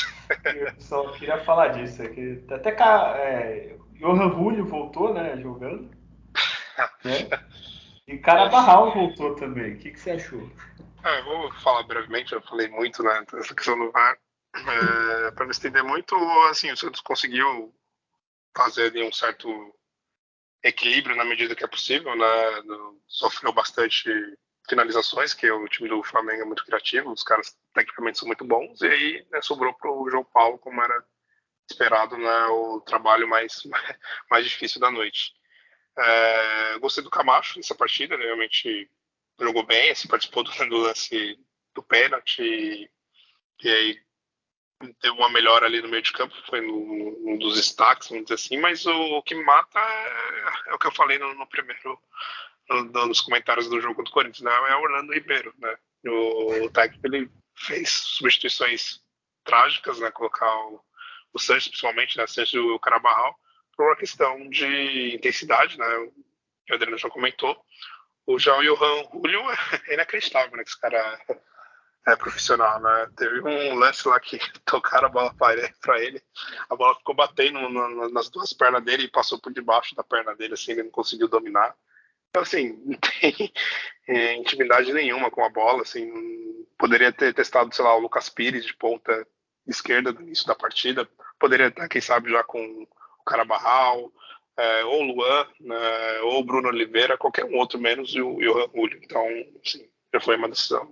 Eu só queria falar disso. É que até cá, é, Johan Julio voltou, né, jogando. Né? E Carabarral voltou também. O que, que você achou? É, eu vou falar brevemente, eu falei muito né, dessa questão do VAR. É, Para não estender muito, assim, o Santos conseguiu fazer ali um certo equilíbrio na medida que é possível, né? Sofreu bastante finalizações, que o time do Flamengo é muito criativo, os caras tecnicamente são muito bons, e aí né, sobrou para o João Paulo, como era esperado, né, o trabalho mais, mais difícil da noite. É, gostei do Camacho nessa partida, né, realmente jogou bem, assim, participou do, do lance do pênalti, e aí teve uma melhora ali no meio de campo, foi no, dos destaques, vamos dizer assim, mas o, o que me mata é, é, o que eu falei no, no primeiro nos comentários do jogo do Corinthians, né, é Orlando Ribeiro, né? O, o técnico ele fez substituições trágicas, né? Colocar o, o principalmente, né? Sanches e o Carabarral, por uma questão de intensidade, né? O Adriano já comentou. O João Johan Julio é inacreditável, né? Que esse cara é profissional, né? Teve um lance lá que tocaram a bola para ele, a bola ficou batendo no, nas duas pernas dele e passou por debaixo da perna dele, assim, ele não conseguiu dominar. Assim, não tem é, intimidade nenhuma com a bola, assim, poderia ter testado, sei lá, o Lucas Pires de ponta esquerda no início da partida, poderia estar, quem sabe, já com o Carabarral, é, ou o Luan, né, ou o Bruno Oliveira, qualquer um outro, menos o Johan Julio. Então, assim, já foi uma decisão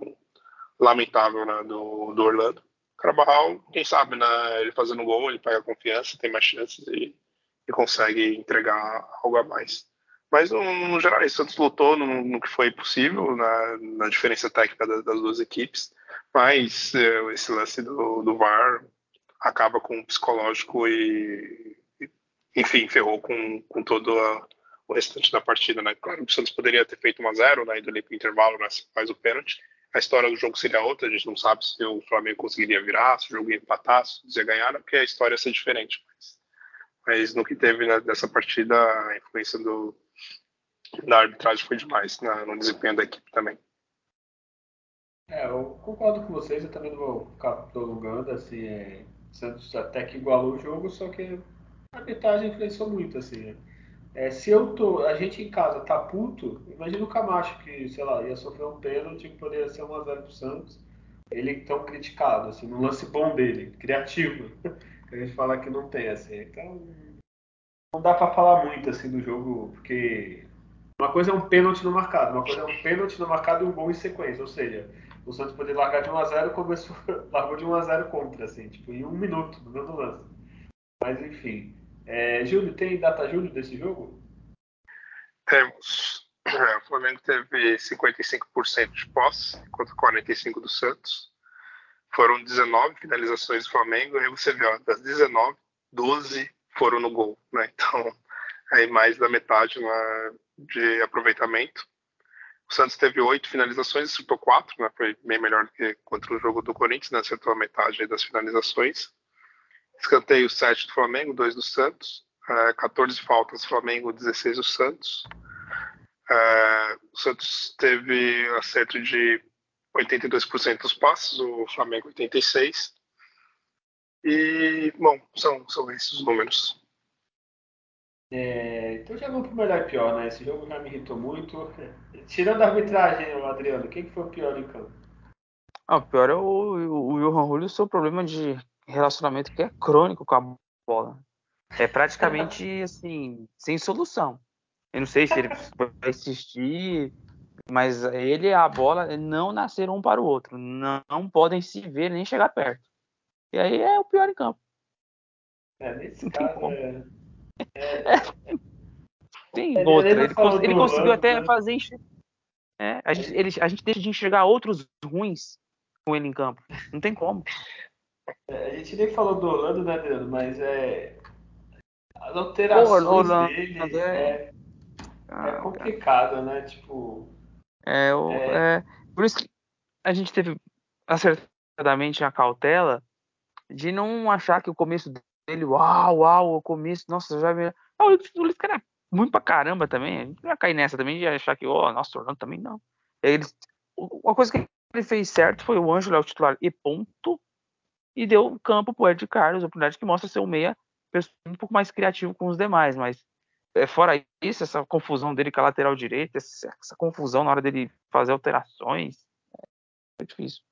lamentável né, do, do Orlando. Carabarral, quem sabe, né, ele fazendo gol, ele pega confiança, tem mais chances e, e consegue entregar algo a mais. Mas, no, no geral, o Santos lutou no, no, que foi possível, na, na diferença técnica das, das, duas equipes, mas é, esse lance do, do VAR acaba com o psicológico e, enfim, ferrou com, com todo a, o restante da partida. Né? Claro, o Santos poderia ter feito 1 a 0 né, indo ali o intervalo, né, faz o pênalti. A história do jogo seria outra, a gente não sabe se o Flamengo conseguiria virar, se o jogo ia empatar, se ia ganhar, né, porque a história ia ser diferente. Mas, mas no que teve né, nessa partida, a influência do, da arbitragem foi demais na, no desempenho da equipe também. É, eu concordo com vocês, eu também vou ficar prolongando, assim, é, Santos até que igualou o jogo, só que a arbitragem influenciou muito, assim. É, se eu tô, a gente em casa tá puto, imagina o Camacho que, sei lá, ia sofrer um pênalti que poderia ser 1x0 pro Santos, ele tão criticado, assim, no lance bom dele, criativo, que a gente fala que não tem, assim, então não dá para falar muito, assim, do jogo, porque uma coisa é um pênalti no marcado, uma coisa é um pênalti no marcado e um gol em sequência. Ou seja, o Santos poderia largar de 1x0 começou, largou de 1x0 contra, assim, tipo, em um minuto, no meio do lance. Mas enfim. É, Júlio, tem data Júlio desse jogo? Temos. É, o Flamengo teve 55% de posse contra 45% do Santos. Foram 19 finalizações do Flamengo, e você vê, ó, das 19, 12 foram no gol, né? Então, aí mais da metade na, de aproveitamento. O Santos teve oito finalizações, acertou quatro, né? Foi bem melhor do que contra o jogo do Corinthians, né? Acertou a metade das finalizações. Escanteio 7 do Flamengo, 2 do Santos. Uh, 14 faltas Flamengo, 16 do Santos. Uh, o Santos teve acerto de 82% dos passes, o Flamengo 86%. E, bom, são, são esses os números. É, então já vamos pro melhor e pior, né? Esse jogo já me irritou muito. Tirando a arbitragem, Adriano, quem que foi o pior em campo? Ah, o pior é o, o, o Johan Julio, o seu problema de relacionamento que é crônico com a bola. É praticamente assim, sem solução. Eu não sei se ele vai assistir, mas ele e a bola não nasceram um para o outro. Não, não podem se ver nem chegar perto. E aí é o pior em campo. É, nesse caso é... É... Tem é, outra. Ele, cons ele conseguiu até né? fazer. É, a, gente, ele, a gente deixa de enxergar outros ruins com ele em campo. Não tem como. É, a gente nem falou do Orlando, né, Adriano? Mas é. As alterações Orlando, dele é, é, ah, complicado, né? Tipo. É, o, é... é, Por isso que a gente teve acertadamente a cautela de não achar que o começo dele, uau, uau, o começo, nossa, já me. Ah, o Lucas era muito pra caramba também. A gente não ia cair nessa também de achar que, oh, nossa, o Orlando também não. Ele, uma coisa que ele fez certo foi o Ângelo é o titular e ponto e deu campo pro Ed Carlos, oportunidade que mostra ser um meia um pouco mais criativo com os demais, mas é, fora isso, essa confusão dele com a lateral direita, essa, essa confusão na hora dele fazer alterações, é, difícil.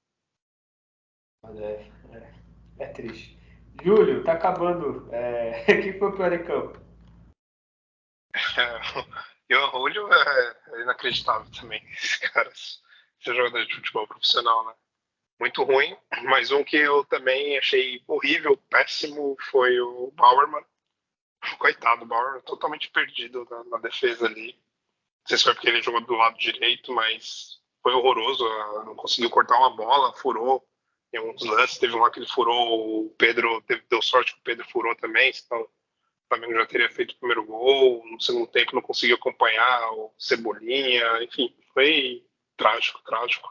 É, é, é, triste. Júlio, tá acabando. É, quem foi o pior em campo? E o Júlio é inacreditável também. Esse cara, esse jogador de futebol profissional, né? muito ruim, mas um que eu também achei horrível, péssimo, foi o Bauerman. Coitado, o Bauerman totalmente perdido na, na, defesa ali. Não sei se foi porque ele jogou do lado direito, mas foi horroroso. Ah, não conseguiu cortar uma bola, furou. Tem uns lances, teve um lá que ele furou, o Pedro teve, deu sorte que o Pedro furou também, senão o Flamengo já teria feito o primeiro gol. No segundo tempo não conseguiu acompanhar o Cebolinha, enfim, foi trágico, trágico.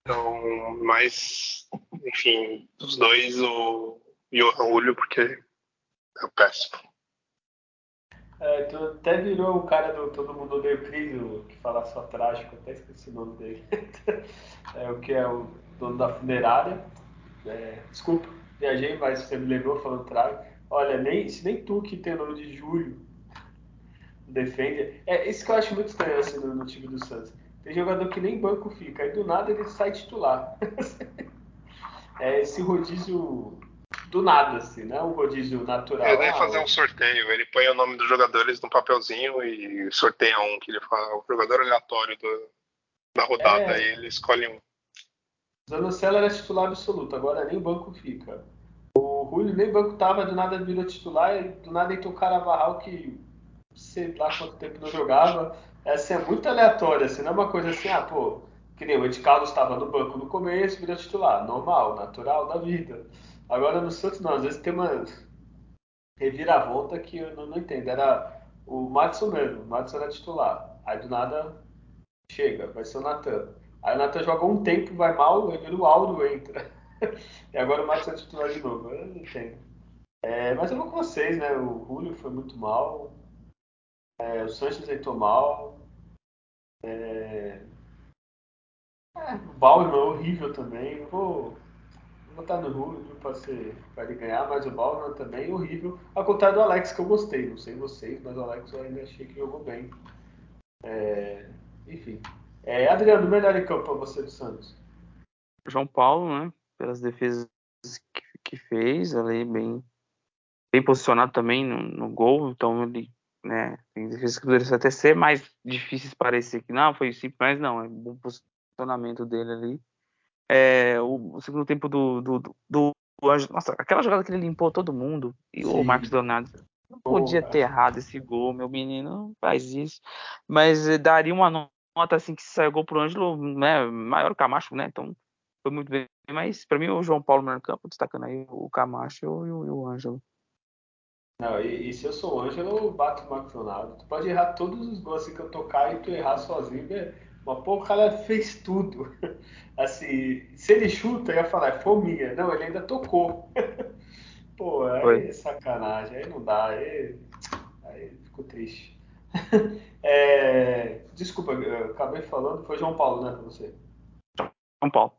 Então, mas, enfim, dos dois, o Johan Julio, porque é péssimo. É, tu até virou o cara do Todo Mundo Odeia o Cris, que fala só trágico, até esqueci o nome dele. é, o que é o dono da funerária. É, desculpa, viajei, mas você me lembrou falando trágico. Olha, nem, se nem tu que tem o nome de Júlio defende. É isso que eu acho muito estranho assim, no, no time do Santos tem jogador que nem banco fica, aí do nada ele sai titular. é esse rodízio do nada, assim, não é um rodízio natural. Ele deve fazer um sorteio, ele põe o nome dos jogadores no papelzinho e sorteia um, que ele fala, o jogador aleatório do, da rodada, é... aí ele escolhe um. Zanocelo era titular absoluto, agora nem banco fica. O Julio nem banco tava, do nada virou titular, e do nada entrou o Caravarral que sei lá quanto tempo não jogava, essa é muito aleatória, assim, não é uma coisa assim, ah, pô, que nem o Ed Carlos estava no banco no começo, virou titular, normal, natural da vida. Agora no Santos não, às vezes tem uma reviravolta que eu não, não entendo. Era o Matson mesmo, o Matson era titular. Aí do nada chega, vai ser o Natan. Aí o Natan joga um tempo, vai mal, aí o Aldo entra. e agora o Matson é titular de novo. Eu não entendo. É, mas eu vou com vocês, né? O Julio foi muito mal. É, o Sanches entrou mal. É... É, o Bauer é horrível também. vou, vou botar no Julio para ele ganhar, mas o Bauer também é horrível. Ao contrário do Alex, que eu gostei. Não sei vocês, mas o Alex eu ainda achei que jogou bem. É... Enfim. É, Adriano, melhor em campo para você do Santos? João Paulo, né? Pelas defesas que, que fez, ali bem, bem posicionado também no, no gol, então ele né? Tem defesas que poderiam até ser mais difíceis parecer que não, foi simples, mas não, é um bom posicionamento dele ali. É, o, o, segundo tempo do, do, do, do Anjo, nossa, aquela jogada que ele limpou todo mundo, e Sim. o Marcos Leonardo não podia ter errado esse gol, meu menino não faz isso, mas eh, daria uma nota assim que saiu gol pro Ângelo, né, maior o Camacho, né, então foi muito bem, mas para mim o João Paulo no campo, destacando aí o Camacho e o, e o Ângelo. Não, e, e, se eu sou o Ângelo, eu bato o Marcos Ronaldo. Tu pode errar todos os gols assim que eu tocar e tu errar sozinho, né? Mas pô, o cara fez tudo. Assim, se ele chuta, eu ia falar, é fominha. Não, ele ainda tocou. pô, aí Foi. sacanagem, aí não dá, aí, aí ficou triste. É, desculpa, eu acabei falando, foi João Paulo, né, pra você? João Paulo.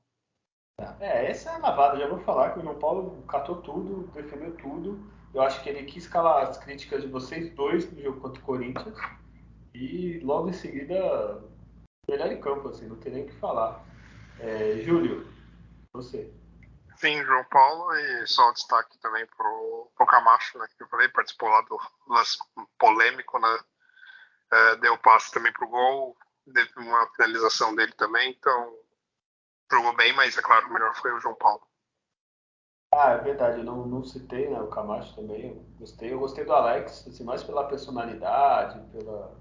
Tá. É, essa é a lavada, já vou falar que o João Paulo catou tudo, defendeu tudo. Eu acho que ele quis calar as críticas de vocês dois no jogo contra o Corinthians. E logo em seguida, melhor em campo, assim, não tem nem o que falar. É, Júlio, você. Sim, João Paulo, e só um destaque também pro, pro Camacho, né, que eu falei, participou lá do lance polêmico, né, é, deu passe também pro gol, teve uma finalização dele também, então jogou bem, mas é claro, o melhor foi o João Paulo. Ah, é verdade, eu não, não citei, né, o Camacho também, eu gostei, eu gostei do Alex, assim, mais pela personalidade, pela...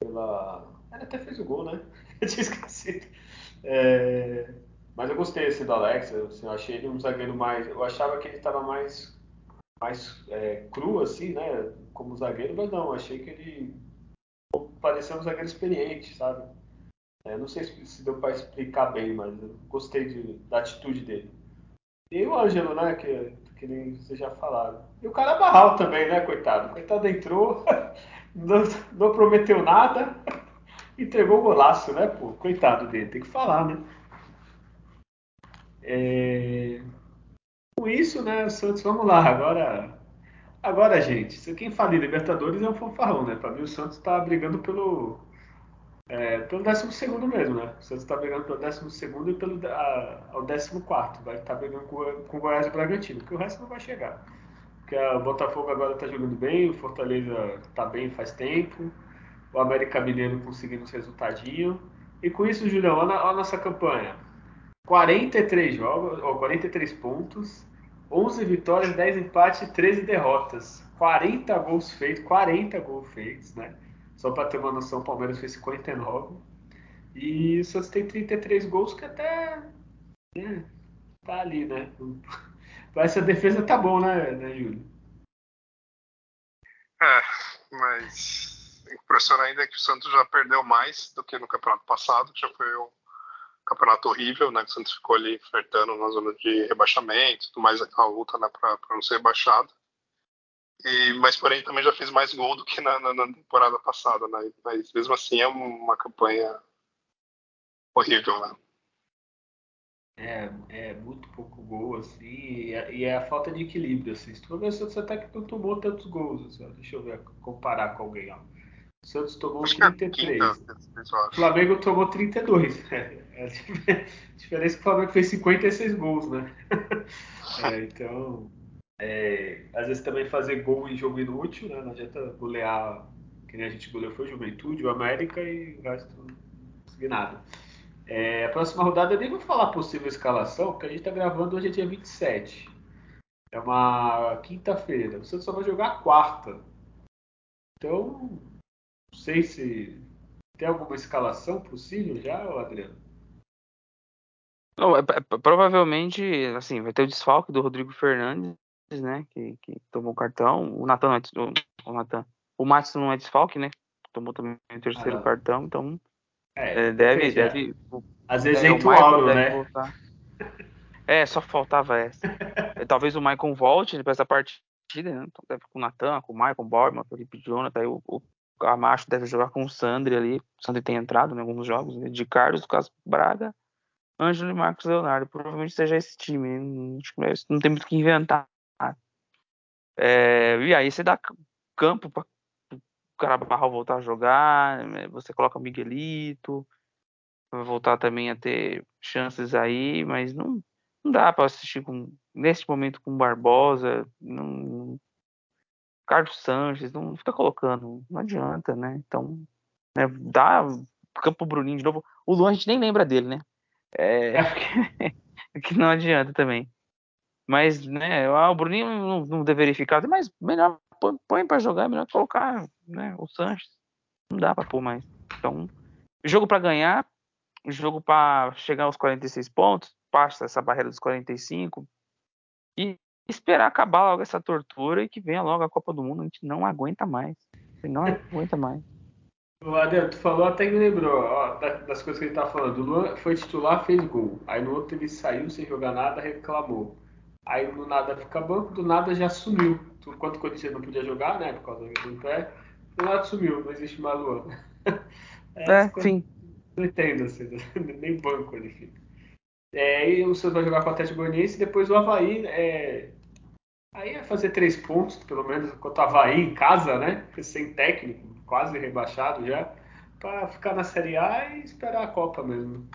pela... Ele até fez o gol, né? Eu tinha esquecido. É... Mas eu gostei assim, do Alex, assim, eu achei ele um zagueiro mais... Eu achava que ele estava mais, mais é, cru, assim, né, como zagueiro, mas não, achei que ele parecia um zagueiro experiente, sabe? É, não sei se, se deu para explicar bem, mas gostei de, da atitude dele. E o Ângelo, né? Que, que nem vocês já falaram. E o cara Barral também, né, coitado? Coitado entrou, não, não prometeu nada, entregou o golaço, né, pô? Coitado dele, tem que falar, né? É... Com isso, né, Santos, vamos lá, agora. Agora, gente, quem fala em Libertadores é um fanfarrão, né? Para mim, o Santos está brigando pelo, é, pelo 12 mesmo, né? O Santos está brigando pelo 12 e pelo a, ao 14. Vai estar tá brigando com, com o Goiás e o Bragantino, porque o resto não vai chegar. Porque o Botafogo agora está jogando bem, o Fortaleza está bem faz tempo, o América Mineiro conseguindo os resultadinhos. E com isso, Julião, olha a nossa campanha. 43 jogos, ó, 43 pontos, 11 vitórias, 10 empates e 13 derrotas. 40 gols feitos, 40 gols feitos, né? Só para ter uma noção, o Palmeiras fez 59. E o Santos tem 33 gols, que até né, tá ali, né? Essa defesa tá bom, né, né Júlio? É, mas impressiona ainda que o Santos já perdeu mais do que no campeonato passado, que já foi um campeonato horrível, né? Que o Santos ficou ali flertando na zona de rebaixamento, tudo mais aquela luta né, para não ser rebaixado. E, mas porém também já fez mais gol do que na, na, na, temporada passada, né? Mas mesmo assim é uma campanha horrível, né? É, é muito pouco gol, assim, e é, e é a falta de equilíbrio, assim. Se tu ver, o Santos até que não tomou tantos gols, assim, deixa eu ver, comparar com alguém, ó. O Santos tomou Acho 33. É quinta, o Flamengo tomou 32. É, a diferença é que o Flamengo fez 56 gols, né? é, então, é, às vezes também fazer gol em jogo inútil, né? Não adianta golear, que nem a gente goleou foi o Juventude, o América e o resto não conseguir nada. É, a próxima rodada eu nem vou falar possível escalação, porque a gente está gravando hoje é dia 27. É uma quinta-feira. O Santos só vai jogar a quarta. Então, não sei se tem alguma escalação possível já, Adriano? Não, é, é, provavelmente, assim, vai ter o desfalque do Rodrigo Fernandes né? Que, que tomou o cartão. O Natan é o, Nathan, o Matos não é desfalque, né? Tomou também o terceiro ah, cartão, então é, é, deve, deve. Às vezes é, entra o Auro, né? Voltar. É, só faltava essa. Talvez o Maicon volte para essa partida, né? Então, deve com o Natan, com o Maicon, Borman, o Felipe Jonathan, o, o Camacho deve jogar com o Sandri ali. O Sandri tem entrado em alguns jogos, né? de Carlos, Caso Braga, Ângelo e Marcos Leonardo. Provavelmente seja esse time. Não tem muito o que inventar. É, e aí você dá campo para o Carabarral voltar a jogar, né, você coloca o Miguelito, vai voltar também a ter chances aí, mas não, não dá para assistir com, nesse momento com Barbosa, não, Carlos Sanches, não fica colocando, não adianta, né? Então, né, dá campo Bruninho de novo. O Luan a gente nem lembra dele, né? É, que não adianta também. Mas, né, ah, o Bruninho não, não deveria ficar, mas melhor põe, põe para jogar, é melhor colocar né, o Sanches. Não dá para pôr mais. Então, jogo para ganhar, jogo para chegar aos 46 pontos, passa essa barreira dos 45 e esperar acabar logo essa tortura e que venha logo a Copa do Mundo. A gente não aguenta mais. Não aguenta mais. O Adel, tu falou até que me lembrou ó, das coisas que ele tava falando. O Luan foi titular, fez gol. Aí no outro ele saiu sem jogar nada, reclamou. Aí no nada fica banco, do nada já sumiu. Enquanto o Corinthians não podia jogar, né? Por causa do pé, do nada sumiu, não existe mais Luan. É, é sim. Não entendo, assim, nem banco ele fica. É, e o Santos vai jogar com o Atlético Goianiense e depois o Havaí. É, aí é fazer três pontos, pelo menos, contra o Havaí em casa, né? Sem técnico, quase rebaixado já, para ficar na Série A e esperar a Copa mesmo.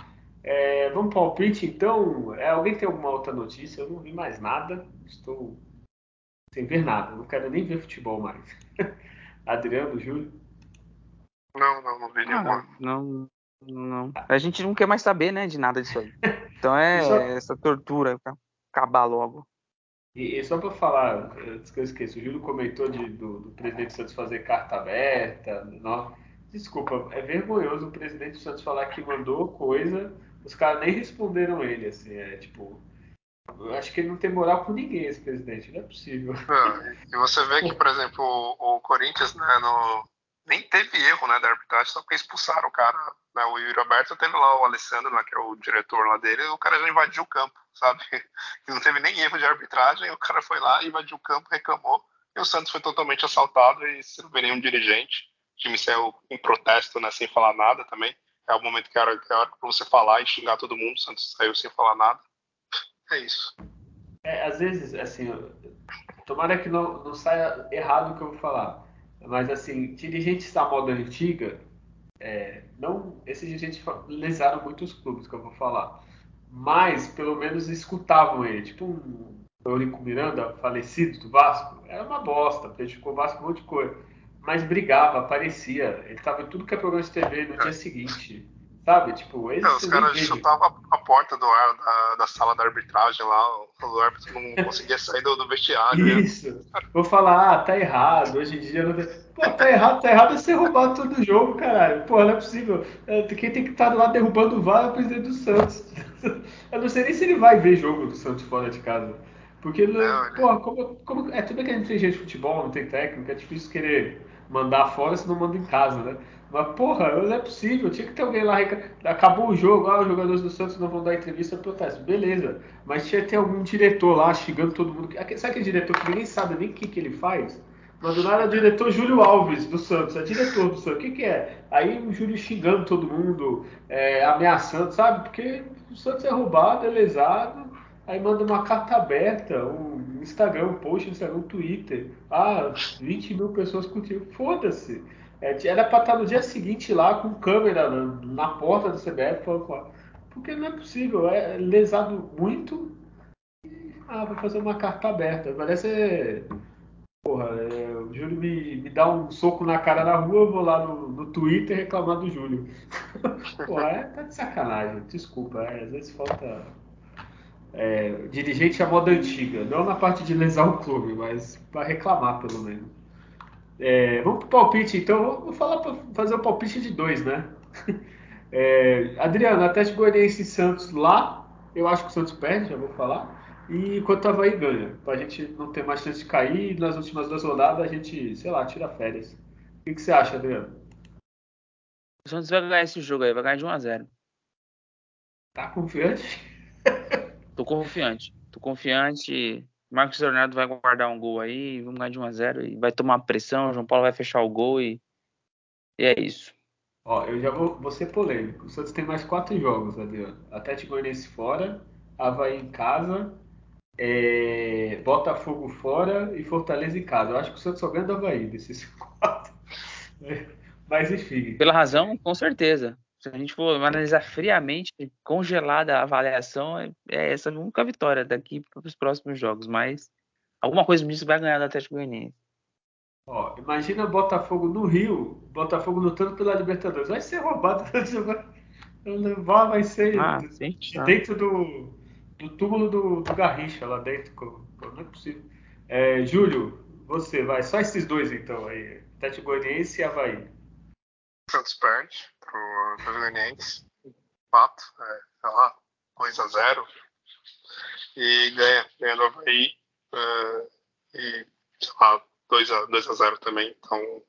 É, vamos para o palpite, então. É, alguém tem alguma outra notícia? Eu não vi mais nada. Estou sem ver nada. Não quero nem ver futebol mais. Adriano, Júlio? Não, não, não vi nenhuma. Ah, não, não. A gente não quer mais saber, né, de nada disso aí. Então é só... essa tortura, acabar logo. E, e só para falar, antes que eu esqueça, o Júlio comentou de, do, do, presidente Santos fazer carta aberta. Não, desculpa, é vergonhoso o presidente Santos falar que mandou coisa, os caras nem responderam ele, assim, é tipo. Eu acho que ele não tem moral com ninguém, esse presidente, não é possível. É, e você vê que, por exemplo, o, o Corinthians, né, no, nem teve erro né, da arbitragem, só porque expulsaram o cara. Né, o Yuri Alberto teve lá o Alessandro, né, que é o diretor lá dele, o cara já invadiu o campo, sabe? Não teve nem erro de arbitragem, o cara foi lá, invadiu o campo, reclamou, e o Santos foi totalmente assaltado e sem ver nenhum dirigente. O time saiu em protesto, né, sem falar nada também. É o momento que era, que era pra você falar e xingar todo mundo, o Santos saiu sem falar nada. É isso. É, às vezes, assim, tomara que não, não saia errado o que eu vou falar mas, assim, dirigentes da moda antiga, é, não, esses dirigentes lesaram muitos clubes, que eu vou falar. Mas, pelo menos, escutavam ele. Tipo um Eurico Miranda, falecido do Vasco. Era uma bosta, prejudicou o Vasco um monte de coisa. Mas brigava, aparecia. Ele estava em tudo que é programa de TV no dia seguinte. Sabe? Tipo, esse é, os caras chutavam a porta do ar da, da, sala da arbitragem lá, o árbitro não conseguia sair do, do vestiário. Né? Isso. Vou falar, ah, tá errado. Hoje em dia não. Pô, tá errado, tá errado é ser roubado todo jogo, caralho. Pô, não é possível. É, quem tem que estar lá derrubando o VAR é o presidente do Santos. Eu não sei nem se ele vai ver jogo do Santos fora de casa. Porque, não, pô, como, como, é tudo que a gente tem gente de futebol, não tem técnico, é difícil querer mandar fora se não manda em casa, né? Mas, porra, não é possível. Tinha que ter alguém lá. Acabou o jogo, ah, os jogadores do Santos não vão dar entrevista, protesto. Beleza. Mas tinha que ter algum diretor lá xingando todo mundo. Sabe aquele diretor que ninguém sabe nem o que, que ele faz? Mas do nada é o diretor Júlio Alves do Santos, é diretor do Santos. O que, que é? Aí o Júlio xingando todo mundo, é, ameaçando, sabe? Porque o Santos é roubado, é lesado. Aí manda uma carta aberta, um Instagram, um post no Instagram, um Twitter. Ah, 20 mil pessoas curtiram. Foda-se. É, era pra estar no dia seguinte lá com câmera na, na porta do CBF. Porque não é possível. É lesado muito. Ah, vou fazer uma carta aberta. Parece. Porra, é, o Júlio me, me dá um soco na cara na rua, eu vou lá no, no Twitter reclamar do Júlio. Porra, é, tá de sacanagem. Desculpa, é, às vezes falta. É, dirigente à moda antiga, não na parte de lesar o clube, mas para reclamar pelo menos. É, vamos pro palpite, então. Vou falar para fazer o palpite de dois, né? É, Adriano, Atlético Goianiense e Santos lá, eu acho que o Santos perde, já vou falar. E enquanto o Havaí ganha, pra gente não ter mais chance de cair, nas últimas duas rodadas a gente, sei lá, tira férias. O que, que você acha, Adriano? O Santos vai ganhar esse jogo aí, vai ganhar de 1x0. Tá confiante? Tô confiante. Tô confiante. Marcos Leonardo vai guardar um gol aí, vamos ganhar de 1 a 0 e vai tomar pressão, o João Paulo vai fechar o gol e, e é isso. Ó, eu já vou, vou ser polêmico. O Santos tem mais quatro jogos, Adriano. Atlético Goianiense fora, Havaí em casa, é, Botafogo fora e Fortaleza em casa. Eu acho que o Santos só ganha do Havaí desses quatro. Mas enfim. Pela razão, com certeza se a gente for analisar friamente, congelada a avaliação, é, é essa nunca a vitória daqui para os próximos jogos, mas alguma coisa disso vai ganhar do Atlético Goianiense. Ó, imagina Botafogo no Rio, Botafogo lutando pela Libertadores. Vai ser roubado. Vai, vai ser ah, dentro do, do túmulo do, do Garrincha lá dentro. Não é possível. É, Júlio, você vai. Só esses dois então aí. Atlético Goianiense e Havaí. Santos perde pro Goianiense. Fato. É, lá, 2 a 0 E ganha, ganha do Havaí. é, e, sei lá, 2 a, 2 a 0 também. Então,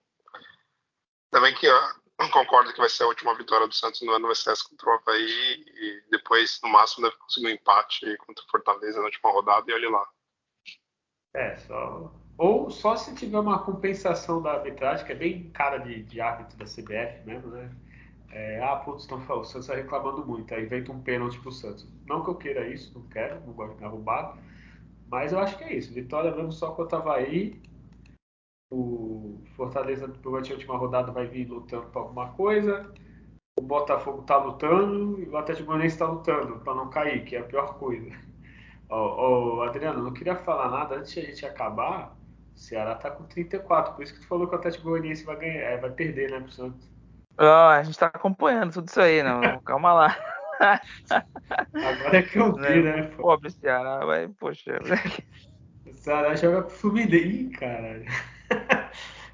também que eu concordo que vai ser a última vitória do Santos no ano vai ser essa contra o Havaí e depois, no máximo, deve conseguir um empate contra o Fortaleza na última rodada e olhe lá. É, só. Ou só se tiver uma compensação da arbitragem, que é bem cara de, de árbitro da CBF mesmo, né? É, ah, putz, falando, o Santos está reclamando muito, aí inventa um pênalti pro Santos. Não que eu queira isso, não quero, não gosto de derrubar, mas eu acho que é isso. Vitória mesmo só contra o Havaí. O Fortaleza, durante a última rodada, vai vir lutando para alguma coisa. O Botafogo está lutando e o Atlético Goianiense está lutando para não cair, que é a pior coisa. Ô, Adriano, não queria falar nada antes de a gente acabar. O Ceará está com 34, por isso que tu falou que o Atlético Goianiense vai ganhar, é, vai perder, né, pro Santos. Oh, a gente está acompanhando tudo isso aí, não. Calma lá. Agora é que eu vi, né? Pô? Pobre Ceará, vai, poxa. O Ceará joga com o Fluminense. Ih, caralho.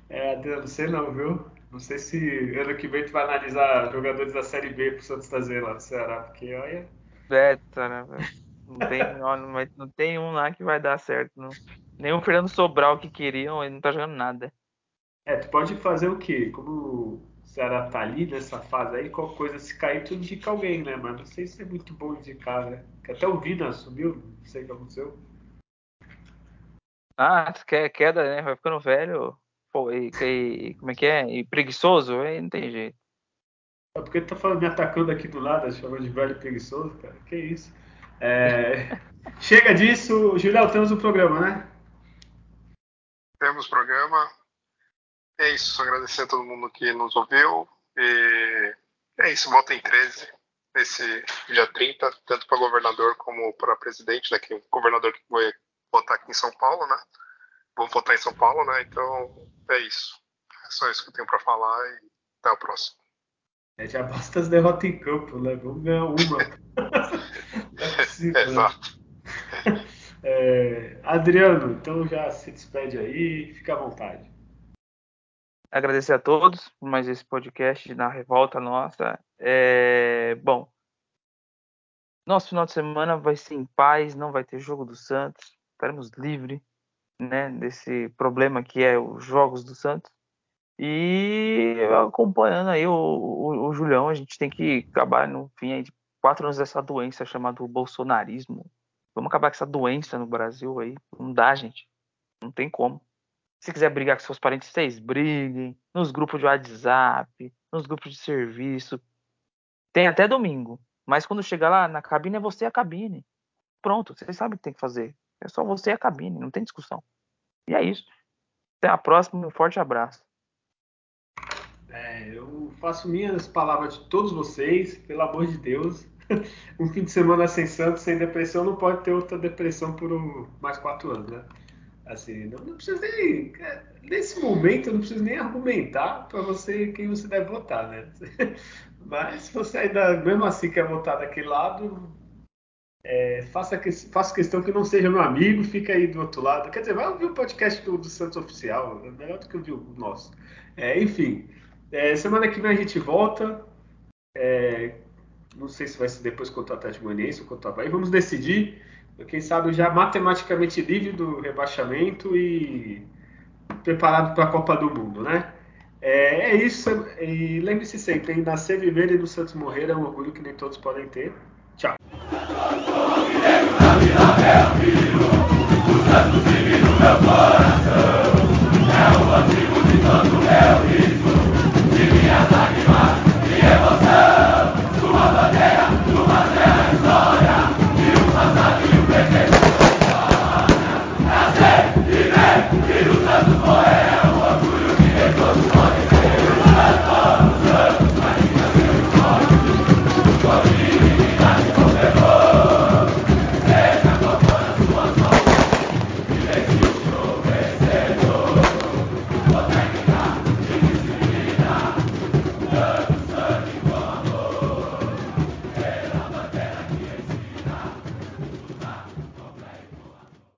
É, não sei não, viu? Não sei se ano que vem tu vai analisar jogadores da Série B pro Santos trazer lá no Ceará, porque olha. Beta, né, Não tem, não, não tem um lá que vai dar certo. Não. Nem o Fernando Sobral que queriam, ele não tá jogando nada. É, tu pode fazer o quê? Como Ceará tá ali nessa fase aí, qualquer coisa, se cair, tu indica alguém, né? Mas não sei se é muito bom indicar, né? Porque até o Vina subiu, não sei o que aconteceu. Ah, queda, né? Vai ficando velho. Pô, e, e, como é que é? E preguiçoso? Aí não tem jeito. É porque tu tá falando, me atacando aqui do lado, chamando de velho preguiçoso, cara. Que isso? É... Chega disso, Julião, temos um programa, né? Temos programa. É isso, só agradecer a todo mundo que nos ouviu. E é isso, votem 13 nesse dia 30, tanto para governador como para presidente, né? Que o governador que vai votar aqui em São Paulo, né? Vou votar em São Paulo, né? Então é isso. É só isso que eu tenho para falar e até a próxima. É, já basta as derrotas em campo, né? Vamos ganhar uma. é possível, né? Exato. É, Adriano, então já se despede aí, fica à vontade. Agradecer a todos por mais esse podcast na revolta nossa. É, bom, nosso final de semana vai ser em paz, não vai ter jogo do Santos estaremos livres né, desse problema que é os jogos do Santos. E acompanhando aí o, o, o Julião, a gente tem que acabar no fim aí de quatro anos dessa doença chamada bolsonarismo. Vamos acabar com essa doença no Brasil aí. Não dá, gente. Não tem como. Se quiser brigar com seus parentes, vocês briguem. Nos grupos de WhatsApp, nos grupos de serviço. Tem até domingo. Mas quando chegar lá na cabine, é você a cabine. Pronto, vocês sabem o que tem que fazer. É só você e a cabine, não tem discussão. E é isso. Até a próxima, um forte abraço. É, eu faço minhas palavras de todos vocês, pelo amor de Deus. Um fim de semana sem Santos, sem depressão, não pode ter outra depressão por mais quatro anos, né? Assim, não, não precisa nem. É, nesse momento, não preciso nem argumentar para você quem você deve votar, né? Mas se você ainda, mesmo assim, quer votar daquele lado, é, faça, faça questão que não seja meu amigo, fica aí do outro lado. Quer dizer, vai ouvir o podcast do, do Santos Oficial, é melhor do que ouvir o nosso. É, enfim, é, semana que vem a gente volta. É, não sei se vai ser depois contra o Atlético Goianiense ou contra o Havaí. Vamos decidir. Quem sabe já matematicamente livre do rebaixamento e preparado para a Copa do Mundo, né? É, é isso. E lembre-se sempre, em nascer, viver e no Santos morrer é um orgulho que nem todos podem ter. Tchau. Santo Divino, meu Pai.